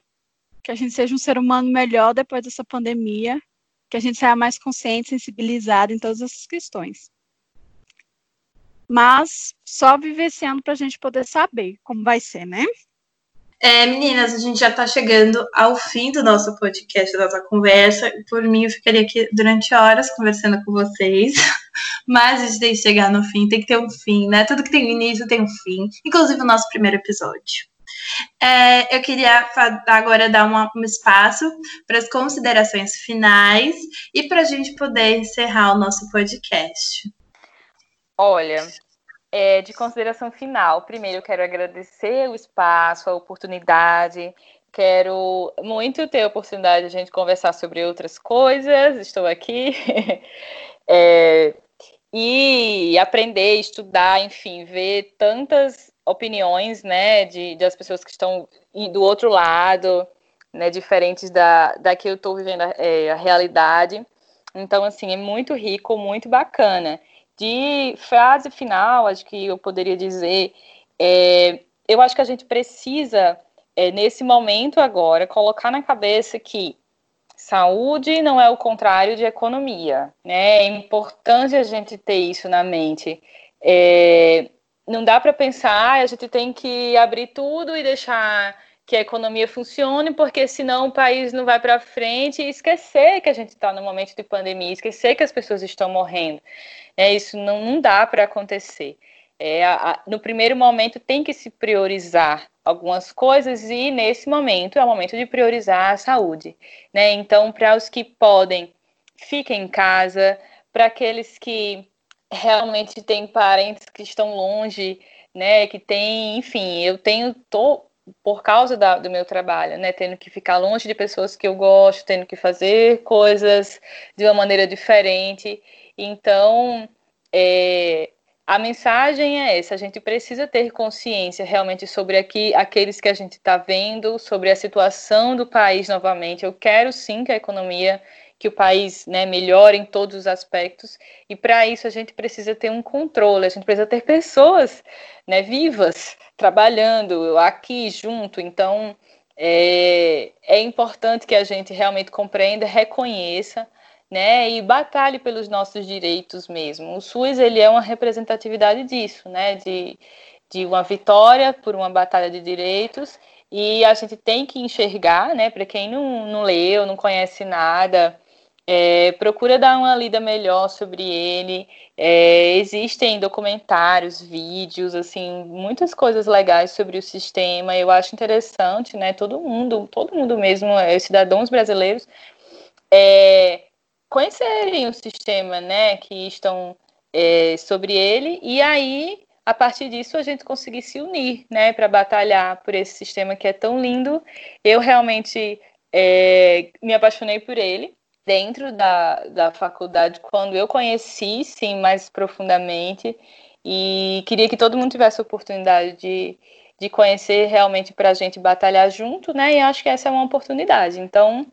que a gente seja um ser humano melhor depois dessa pandemia, que a gente seja mais consciente, sensibilizado em todas essas questões. Mas só vivenciando para a gente poder saber como vai ser, né? É, meninas, a gente já está chegando ao fim do nosso podcast, da nossa conversa. Por mim, eu ficaria aqui durante horas conversando com vocês. Mas a gente tem que chegar no fim, tem que ter um fim, né? Tudo que tem início tem um fim, inclusive o nosso primeiro episódio. É, eu queria agora dar uma, um espaço para as considerações finais e para a gente poder encerrar o nosso podcast. Olha, é, de consideração final, primeiro quero agradecer o espaço, a oportunidade. Quero muito ter a oportunidade de a gente conversar sobre outras coisas. Estou aqui. é, e aprender, estudar, enfim, ver tantas opiniões, né, de, das pessoas que estão do outro lado, né, diferentes da, da que eu estou vivendo a, é, a realidade. Então, assim, é muito rico, muito bacana. De frase final, acho que eu poderia dizer, é, eu acho que a gente precisa, é, nesse momento agora, colocar na cabeça que saúde não é o contrário de economia, né? É importante a gente ter isso na mente. É, não dá para pensar, a gente tem que abrir tudo e deixar que a economia funcione, porque senão o país não vai para frente e esquecer que a gente está no momento de pandemia, esquecer que as pessoas estão morrendo. É, isso não, não dá para acontecer. É, a, no primeiro momento tem que se priorizar algumas coisas e nesse momento é o momento de priorizar a saúde, né? Então, para os que podem, fiquem em casa, para aqueles que realmente têm parentes que estão longe, né? Que tem, enfim, eu tenho tô por causa da, do meu trabalho, né? Tendo que ficar longe de pessoas que eu gosto, tendo que fazer coisas de uma maneira diferente. Então, é, a mensagem é essa: a gente precisa ter consciência realmente sobre aqui, aqueles que a gente está vendo, sobre a situação do país novamente. Eu quero sim que a economia, que o país né, melhore em todos os aspectos, e para isso a gente precisa ter um controle, a gente precisa ter pessoas né, vivas trabalhando aqui junto. Então, é, é importante que a gente realmente compreenda, reconheça né, e batalhe pelos nossos direitos mesmo. O SUS ele é uma representatividade disso, né, de, de uma vitória por uma batalha de direitos e a gente tem que enxergar, né, para quem não, não leu, não conhece nada, é, procura dar uma lida melhor sobre ele. É, existem documentários, vídeos, assim, muitas coisas legais sobre o sistema. Eu acho interessante, né? Todo mundo, todo mundo mesmo, é, cidadãos brasileiros, é, conhecerem o sistema, né, que estão é, sobre ele, e aí, a partir disso, a gente conseguir se unir, né, para batalhar por esse sistema que é tão lindo. Eu realmente é, me apaixonei por ele dentro da, da faculdade, quando eu conheci, sim, mais profundamente, e queria que todo mundo tivesse a oportunidade de, de conhecer realmente para a gente batalhar junto, né, e acho que essa é uma oportunidade. Então,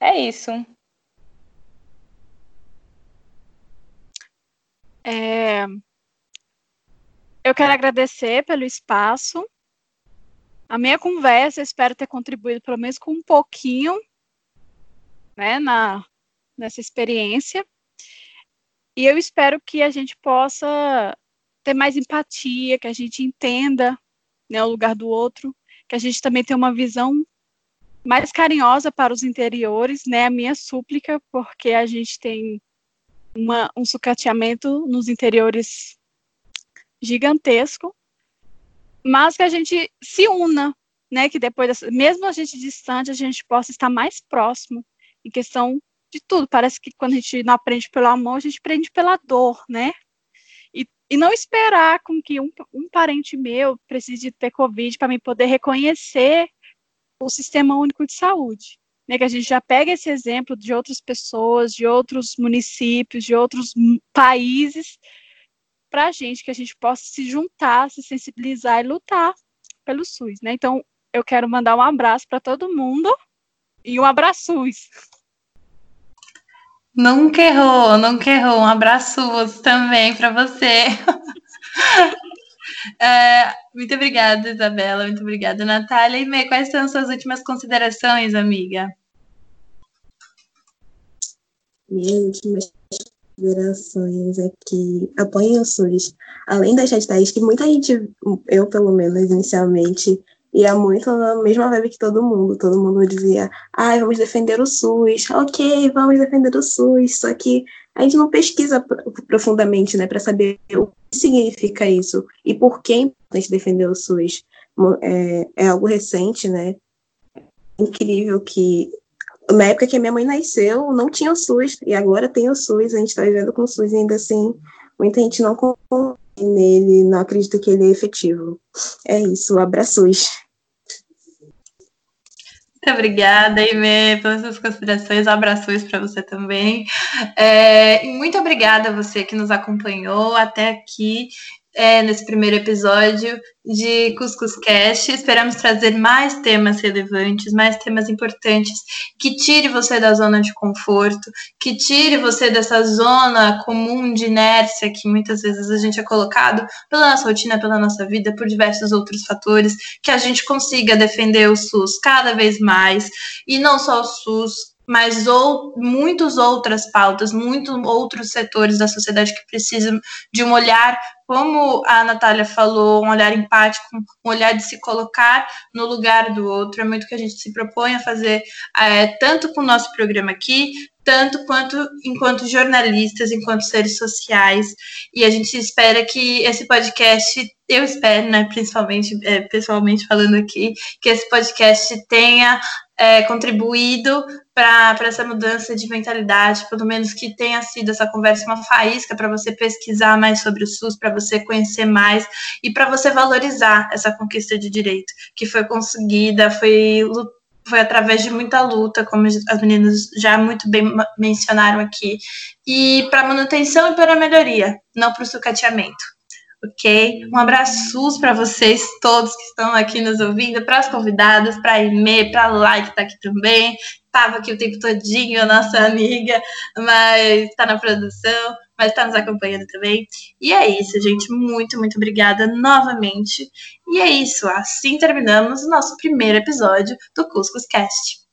é isso. É, eu quero agradecer pelo espaço. A minha conversa, espero ter contribuído pelo menos com um pouquinho né, na, nessa experiência. E eu espero que a gente possa ter mais empatia, que a gente entenda né, o lugar do outro, que a gente também tenha uma visão mais carinhosa para os interiores, né? A minha súplica, porque a gente tem uma, um sucateamento nos interiores gigantesco, mas que a gente se una, né? Que depois, dessa, mesmo a gente distante, a gente possa estar mais próximo em questão de tudo. Parece que quando a gente não aprende pelo amor, a gente aprende pela dor, né? E e não esperar com que um, um parente meu precise ter Covid para me poder reconhecer o Sistema Único de Saúde. Né, que a gente já pega esse exemplo de outras pessoas, de outros municípios, de outros países, para a gente, que a gente possa se juntar, se sensibilizar e lutar pelo SUS. Né? Então, eu quero mandar um abraço para todo mundo e um abraço SUS. Nunca errou, nunca errou. Um abraço também para você. é, muito obrigada, Isabela. Muito obrigada, Natália. E Mê, quais são as suas últimas considerações, amiga? Minhas últimas considerações é que apoiem o SUS. Além das hashtags que muita gente, eu pelo menos inicialmente, e é muito na mesma vibe que todo mundo. Todo mundo dizia, ai, vamos defender o SUS. Ok, vamos defender o SUS. Só que a gente não pesquisa profundamente, né, para saber o que significa isso e por que é importante defender o SUS. É, é algo recente, né? Incrível que na época que a minha mãe nasceu, não tinha o SUS, e agora tem o SUS, a gente está vivendo com o SUS ainda assim. Muita gente não confia nele, não acredita que ele é efetivo. É isso, abraços. Muito obrigada, Ime, pelas suas considerações. Abraços para você também. É, e muito obrigada a você que nos acompanhou até aqui é, nesse primeiro episódio de Cuscus Cast. Esperamos trazer mais temas relevantes, mais temas importantes que tire você da zona de conforto, que tire você dessa zona comum de inércia que muitas vezes a gente é colocado pela nossa rotina, pela nossa vida, por diversos outros fatores, que a gente consiga defender o SUS cada vez mais e não só o SUS, mas ou muitas outras pautas, muitos outros setores da sociedade que precisam de um olhar, como a Natália falou, um olhar empático, um olhar de se colocar no lugar do outro. É muito que a gente se propõe a fazer, é, tanto com o nosso programa aqui, tanto quanto enquanto jornalistas, enquanto seres sociais. E a gente espera que esse podcast, eu espero, né, principalmente, é, pessoalmente falando aqui, que esse podcast tenha é, contribuído para essa mudança de mentalidade, pelo menos que tenha sido essa conversa uma faísca para você pesquisar mais sobre o SUS, para você conhecer mais e para você valorizar essa conquista de direito que foi conseguida, foi foi através de muita luta, como as meninas já muito bem mencionaram aqui, e para manutenção e para melhoria, não para o sucateamento ok? Um abraço para vocês todos que estão aqui nos ouvindo, para as convidadas, para a Ime, para a Lai que está aqui também, estava aqui o tempo todinho, a nossa amiga, mas está na produção, mas está nos acompanhando também. E é isso, gente, muito, muito obrigada novamente. E é isso, assim terminamos o nosso primeiro episódio do Cuscus Cast.